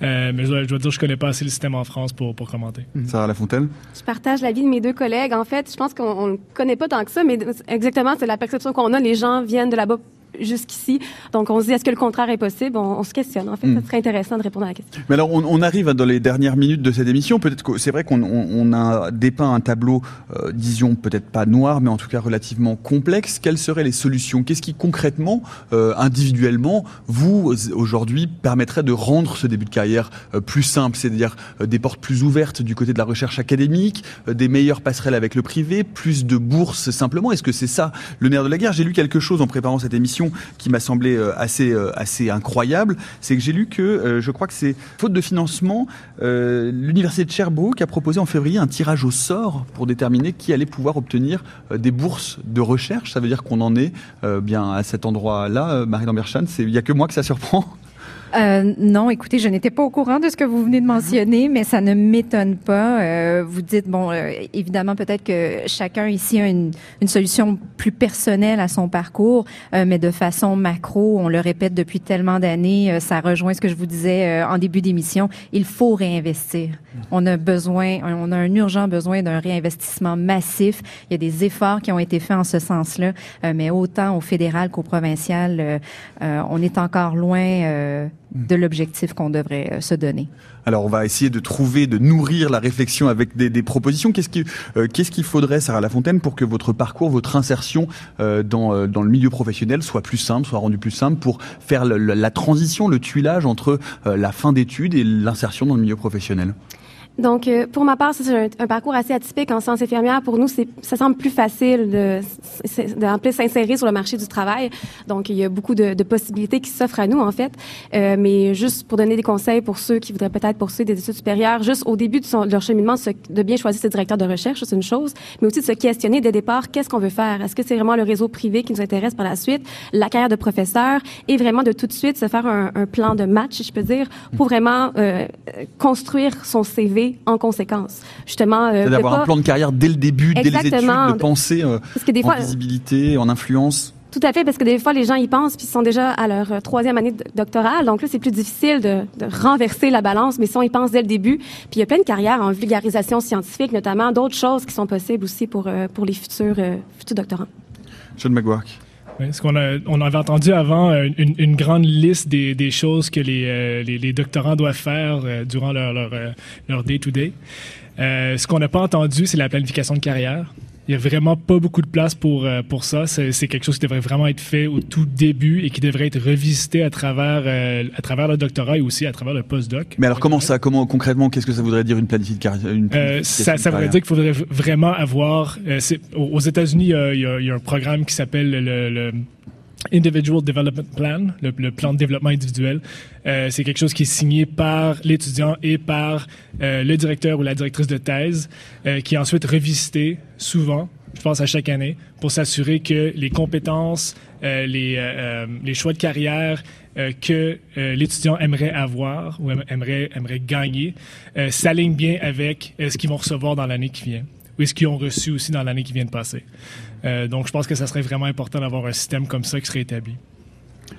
mais je dois, je dois, dire, je connais pas assez le système en France pour, pour commenter.
Sarah Lafontaine?
Je partage l'avis de mes deux collègues. En fait, je pense qu'on ne connaît pas tant que ça, mais exactement, c'est la perception qu'on a. Les gens viennent de là-bas jusqu'ici. Donc, on se dit, est-ce que le contraire est possible? On, on se questionne. En fait, mm. ça serait intéressant de répondre à la question.
Mais alors, on, on, arrive dans les dernières minutes de cette émission. Peut-être que c'est vrai qu'on on, on, a dépeint un tableau, euh, disons, peut-être pas noir, mais en tout cas relativement complexe. Quelles seraient les solutions? Qu'est-ce qui, concrètement, euh, individuellement, vous, aujourd'hui, permettrait de rendre ce début de carrière euh, plus simple? C'est-à-dire euh, des portes plus ouvertes du côté de la recherche académique, des meilleures passerelles avec le privé, plus de bourses simplement? Est-ce que c'est ça le nerf de la guerre? J'ai lu quelque chose en préparant cette émission qui m'a semblé euh, assez, euh, assez incroyable, c'est que j'ai lu que, euh, je crois que c'est faute de financement, l'université de Sherbrooke a proposé en février un tirage au sort pour déterminer qui allait pouvoir obtenir des bourses de recherche. Ça veut dire qu'on en est bien à cet endroit-là. Marie Lamberchan, il n'y a que moi que ça surprend
euh, non, écoutez, je n'étais pas au courant de ce que vous venez de mentionner, mais ça ne m'étonne pas. Euh, vous dites, bon, euh, évidemment, peut-être que chacun ici a une, une, solution plus personnelle à son parcours, euh, mais de façon macro, on le répète depuis tellement d'années, euh, ça rejoint ce que je vous disais euh, en début d'émission, il faut réinvestir. On a besoin, on a un urgent besoin d'un réinvestissement massif. Il y a des efforts qui ont été faits en ce sens-là, mais autant au fédéral qu'au provincial, on est encore loin de l'objectif qu'on devrait euh, se donner.
Alors on va essayer de trouver, de nourrir la réflexion avec des, propositions. Qu'est-ce qu'il euh, qu'est-ce qu'il faudrait, Sarah Lafontaine, pour que votre parcours, votre insertion euh, dans, dans le milieu professionnel soit plus simple, soit rendu plus simple, pour faire la transition, le tuilage entre euh, la fin d'études et l'insertion dans le milieu professionnel?
Donc, euh, pour ma part, c'est un, parcours assez atypique en sciences infirmières. Pour nous, ça semble plus facile de, de, de s'insérer sur le marché du travail. Donc, il y a beaucoup de, possibilités qui s'offrent à nous, en fait. Euh, mais juste pour donner des conseils pour ceux qui voudraient peut-être poursuivre des études supérieures, juste au début de, son, leur cheminement, de bien choisir ses directeurs de recherche, c'est une chose, mais aussi de se questionner dès le départ, qu'est-ce qu'on veut faire? Est-ce que c'est vraiment le réseau privé qui nous intéresse par la suite, la carrière de professeur, et vraiment de tout de suite se faire un, un plan de match, si je peux dire, pour vraiment euh, construire son CV en conséquence. Justement,
euh, d'avoir pas... un plan de carrière dès le début, Exactement. dès les études, de penser euh, parce que des en fois, visibilité, en influence.
Tout à fait, parce que des fois, les gens y pensent, puis ils sont déjà à leur euh, troisième année doctorale. Donc là, c'est plus difficile de, de, renverser la balance, mais si on y pense dès le début. Puis il y a plein de carrières en vulgarisation scientifique, notamment, d'autres choses qui sont possibles aussi pour, euh, pour les futurs, euh, futurs doctorants.
John McGuark.
Oui, ce qu'on a, on avait entendu avant euh, une, grande liste des, choses que les, euh, les, doctorants doivent faire euh, durant leur, leur, day-to-day. -day. ce qu'on n'a pas entendu, c'est la planification de carrière. Il y a vraiment pas beaucoup de place pour euh, pour ça. C'est quelque chose qui devrait vraiment être fait au tout début et qui devrait être revisité à travers euh, à travers le doctorat et aussi à travers le postdoc.
Mais alors comment ça, comment concrètement, qu'est-ce que ça voudrait dire une planification une
euh, Ça, ça voudrait dire qu'il faudrait vraiment avoir. aux États-Unis, il, y, a un programme qui s'appelle le, le Individual Development Plan, le, plan de développement individuel. Euh, c'est quelque chose qui est signé par l'étudiant et par euh, le directeur ou la directrice de thèse, euh, qui est ensuite revisité souvent, je pense à chaque année, pour s'assurer que les compétences, les, choix de carrière que l'étudiant aimerait avoir ou aimerait gagner s'alignent bien avec ce qu'ils vont recevoir dans l'année qui vient ou ce qu'ils ont reçu aussi dans l'année qui vient de passer. Euh, donc, je pense que ça serait vraiment important d'avoir un système comme ça qui serait établi.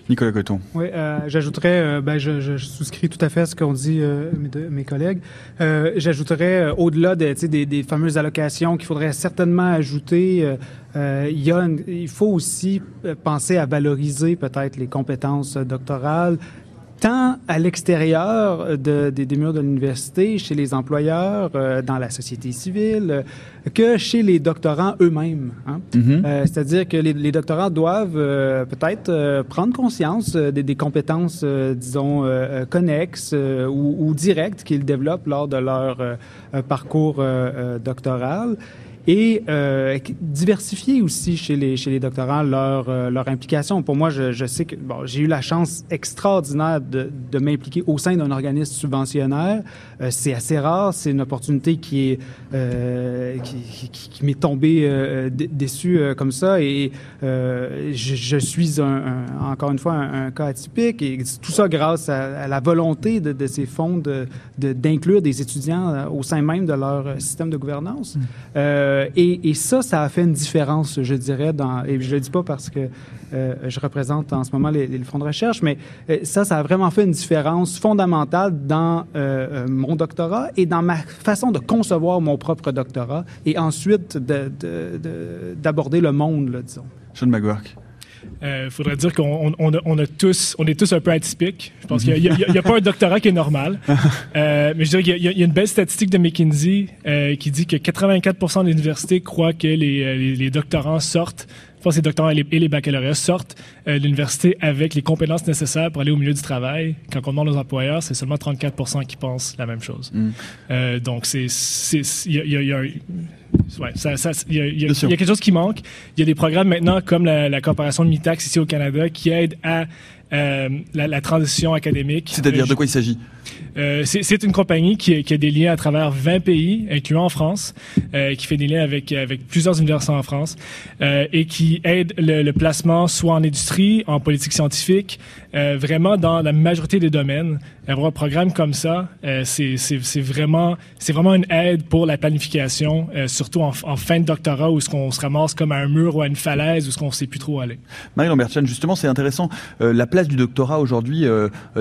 Nicolas Coton.
Oui, euh, j'ajouterais, euh, ben, je, je, souscris tout à fait à ce qu'ont dit mes, mes, collègues. j'ajouterais, au-delà de, des, des, fameuses allocations qu'il faudrait certainement ajouter, il, y a il faut aussi penser à valoriser peut-être les compétences doctorales, tant à l'extérieur de, des murs de l'université, chez les employeurs, euh, dans la société civile, euh, que chez les doctorants eux-mêmes. Hein? Mm-hmm. euh, C'est-à-dire que les, les, doctorants doivent euh, peut-être prendre conscience des, des compétences, disons, connexes ou, ou, directes qu'ils développent lors de leur parcours doctoral et euh, diversifier aussi chez les, chez les doctorants leur, euh, leur implication. Pour moi, je, je sais que bon, j'ai eu la chance extraordinaire de, de m'impliquer au sein d'un organisme subventionnaire. Euh, c'est assez rare, c'est une opportunité qui est euh, qui, qui, qui m'est tombée euh, déçue comme ça et je, je, suis un, encore une fois un, un, cas atypique et tout ça grâce à, à la volonté de, de ces fonds de, d'inclure des étudiants au sein même de leur système de gouvernance. Mmh. Euh, et, ça, ça a fait une différence, je dirais, et je le dis pas parce que euh, je représente en ce moment les, fonds de recherche, mais euh, ça, ça a vraiment fait une différence fondamentale dans mon doctorat et dans ma façon de concevoir mon propre doctorat et ensuite d'aborder le monde, disons.
Sean McGurk.
Il euh, faudrait dire qu'on on, on a tous, on est tous un peu atypiques. Je pense qu'il n'y a, a, pas un doctorat qui est normal. <laughs> Euh, mais je dirais qu'il y, y, a une belle statistique de McKinsey euh, qui dit que 84 des universités croient que les, les, les doctorants sortent pense que les doctorants et les, baccalauréats sortent euh, de l'université avec les compétences nécessaires pour aller au milieu du travail. Quand on demande aux employeurs, c'est seulement 34% qui pensent la même chose. Mm. Euh, donc, c'est, il y a, y a, Ouais, ça, ça, il, y a, il, y a, quelque chose qui manque. Il y a des programmes maintenant comme la, la coopération de Mitax ici au Canada qui aident à la, la, transition académique.
C'est-à-dire
euh,
de quoi il s'agit?
Euh, C'est une compagnie qui, qui, a des liens à travers 20 pays, incluant en France, euh, qui fait des liens avec, avec plusieurs universités en France euh, et qui aide le, le, placement soit en industrie, en politique scientifique, vraiment dans la majorité des domaines. Avoir un programme comme ça, c'est vraiment, vraiment une aide pour la planification, surtout en, fin de doctorat où ce qu'on se ramasse comme à un mur ou à une falaise où ce qu'on ne sait plus trop aller.
Marie Lambertian, justement, c'est intéressant. la place du doctorat aujourd'hui,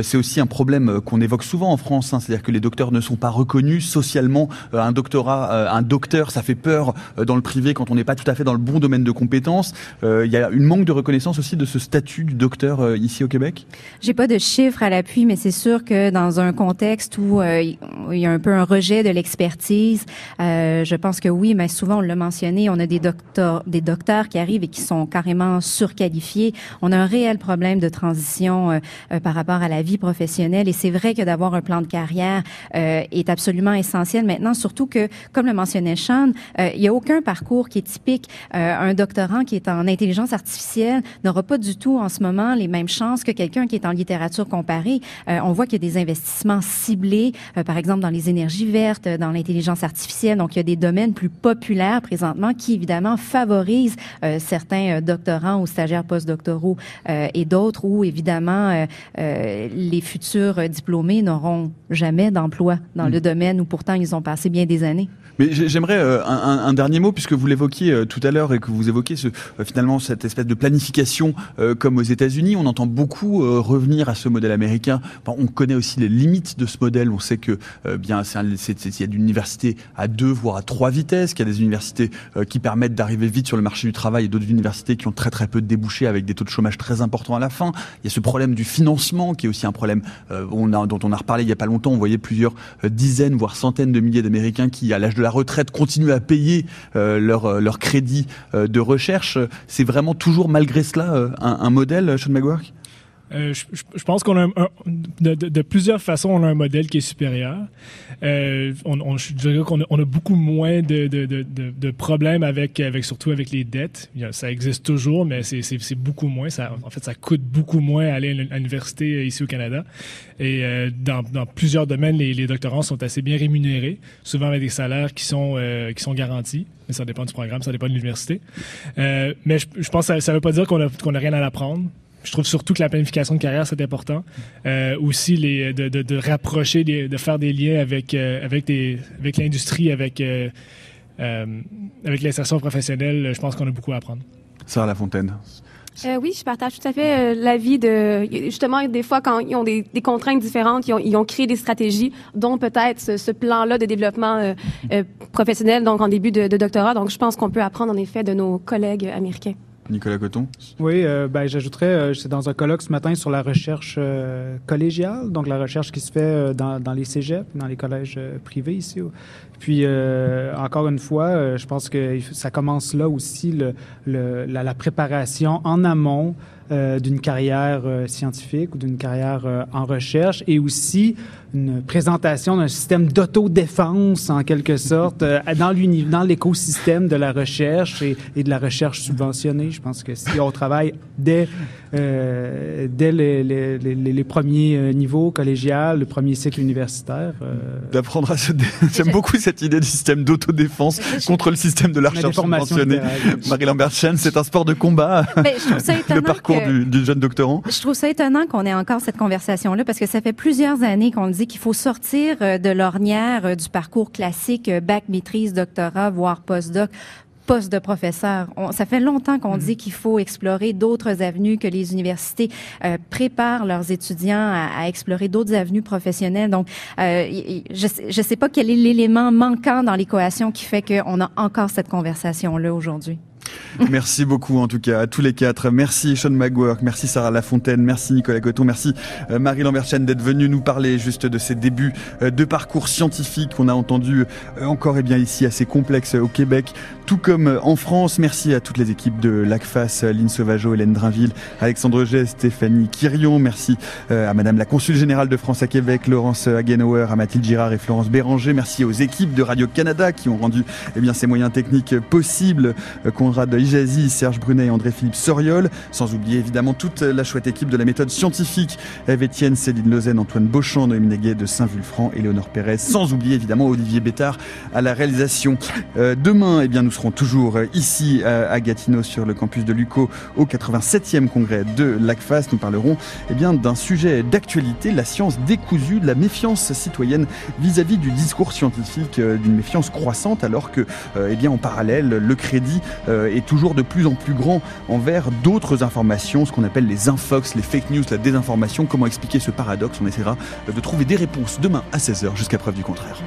c'est aussi un problème qu'on évoque souvent en France, hein, c'est-à-dire que les docteurs ne sont pas reconnus socialement. Euh, un doctorat, euh, un docteur, ça fait peur euh, dans le privé quand on n'est pas tout à fait dans le bon domaine de compétences. Il y a une manque de reconnaissance aussi de ce statut du docteur ici au Québec.
J'ai pas de chiffres à l'appui, mais c'est sûr que dans un contexte où il y a un peu un rejet de l'expertise, je pense que oui, mais souvent on l'a mentionné, on a des docteurs, des docteurs qui arrivent et qui sont carrément surqualifiés. On a un réel problème de transition par rapport à la vie professionnelle et c'est vrai que d'avoir un plan de carrière euh, est absolument essentiel maintenant, surtout que, comme le mentionnait Sean, euh, il n'y a aucun parcours qui est typique. Euh, un doctorant qui est en intelligence artificielle n'aura pas du tout en ce moment les mêmes chances que quelqu'un qui est en littérature comparée. on voit qu'il y a des investissements ciblés, par exemple dans les énergies vertes, dans l'intelligence artificielle. Donc, il y a des domaines plus populaires présentement qui, évidemment, favorisent certains doctorants ou stagiaires postdoctoraux et d'autres où, évidemment, les futurs diplômés n'auront jamais d'emploi dans le mm. domaine où pourtant ils ont passé bien des années.
Mais j'aimerais euh, un, dernier mot puisque vous l'évoquiez euh, tout à l'heure et que vous évoquiez ce, euh, finalement cette espèce de planification comme aux États-Unis. On entend beaucoup revenir à ce modèle américain. on connaît aussi les limites de ce modèle. On sait que bien il y a des universités à deux voire à trois vitesses, qu'il y a des universités qui permettent d'arriver vite sur le marché du travail et d'autres universités qui ont très très peu de débouchés avec des taux de chômage très importants à la fin. il y a ce problème du financement qui est aussi un problème on dont on a reparlé il y a pas longtemps. On voyait plusieurs dizaines, voire centaines de milliers d'Américains qui, à l'âge la retraite, continuent à payer leur, leur crédit de recherche. C'est vraiment toujours, malgré cela, un, modèle, Sean McGuirk?
Euh, je, pense qu'on a un, de, plusieurs façons, on a un modèle qui est supérieur. Euh, on, on, je dirais qu'on a, beaucoup moins de, problèmes avec, avec, surtout avec les dettes. Ça existe toujours, mais c'est beaucoup moins. En fait, ça coûte beaucoup moins aller à l'université euh, ici au Canada. Et dans, plusieurs domaines, les, doctorants sont assez bien rémunérés, souvent avec des salaires qui sont, garantis. Mais ça dépend du programme, ça dépend de l'université. mais je, je, pense que ça ne veut pas dire qu'on a, qu'on a rien à apprendre. Je trouve surtout que la planification de carrière, c'est important. Euh, aussi, les, de, de, de rapprocher, de faire des liens avec, euh, avec, des, avec l'industrie, avec, euh, euh avec l'insertion professionnelle. Je pense qu'on a beaucoup à apprendre.
Sarah Lafontaine.
Euh, oui, je partage tout à fait l'avis de justement des fois quand ils ont des, des contraintes différentes, ils ont, ils ont, créé des stratégies, dont peut-être ce, ce plan-là de développement euh, professionnel, donc en début de, de doctorat. Donc, je pense qu'on peut apprendre en effet de nos collègues américains.
Nicolas Coton?
Oui, euh, ben, j'ajouterais, euh, c'est dans un colloque ce matin sur la recherche euh, collégiale, donc la recherche qui se fait dans, dans, les cégeps, dans les collèges privés ici. Puis, encore une fois, je pense que ça commence là aussi, le, le, la, préparation en amont d'une carrière scientifique ou d'une carrière en recherche et aussi une présentation d'un système d'autodéfense, en quelque sorte, euh, dans l'écosystème de la recherche et, et, de la recherche subventionnée. Je pense que si on travaille dès, euh, dès les, les, les, premiers euh, niveaux collégial, le premier cycle universitaire... Euh...
D'apprendre à se... J'aime beaucoup cette idée du système d'autodéfense contre le système de la recherche subventionnée. Marie-Lambert Chen, c'est un sport de combat, <laughs> le parcours
que...
du, du jeune doctorant.
Je trouve ça étonnant qu'on ait encore cette conversation-là, parce que ça fait plusieurs années qu'on dit qu'il faut sortir euh, de l'ornière euh, du parcours classique euh, bac, maîtrise, doctorat, voire postdoc poste de professeur. On, ça fait longtemps qu'on mm-hmm. dit qu'il faut explorer d'autres avenues, que les universités euh, préparent leurs étudiants à, à explorer d'autres avenues professionnelles. Donc, euh, je ne sais pas quel est l'élément manquant dans l'équation qui fait qu'on a encore cette conversation-là aujourd'hui. <laughs>
Merci beaucoup en tout cas à tous les quatre. Merci Sean McGuirk, merci Sarah Lafontaine, merci Nicolas Coton, merci euh, Marie Lambertchen d'être venue nous parler juste de ces débuts euh, de parcours scientifique qu'on a entendu euh, encore et bien ici assez complexe au Québec, tout comme en France. Merci à toutes les équipes de l'ACFAS, Lynn Sauvageau, Hélène Drinville, Alexandre Gest, Stéphanie Quirion. Merci à Madame la Consul Générale de France à Québec, Laurence Hagenauer, à Mathilde Girard et Florence Béranger. Merci aux équipes de Radio-Canada qui ont rendu eh bien, ces moyens techniques possibles. Ijazi, Serge Brunet et André-Philippe Soriol, sans oublier évidemment toute la chouette équipe de la méthode scientifique, Eve Etienne, Céline Lausanne, Antoine Beauchamp, Noémie Néguet de Saint-Vulfranc, Éléonore Pérez, sans oublier évidemment Olivier Bétard à la réalisation. Euh, demain, eh bien, nous serons toujours ici à Gatineau sur le campus de Luco au 87e congrès de l'ACFAS. Nous parlerons eh bien, d'un sujet d'actualité, la science décousue, de la méfiance citoyenne vis-à-vis -vis du discours scientifique, euh, d'une méfiance croissante alors que, euh, eh bien, en parallèle, le crédit euh, est de plus en plus grand envers d'autres informations, ce qu'on appelle les infox, les fake news, la désinformation. Comment expliquer ce paradoxe? On essaiera de trouver des réponses demain à 16h jusqu'à preuve du contraire.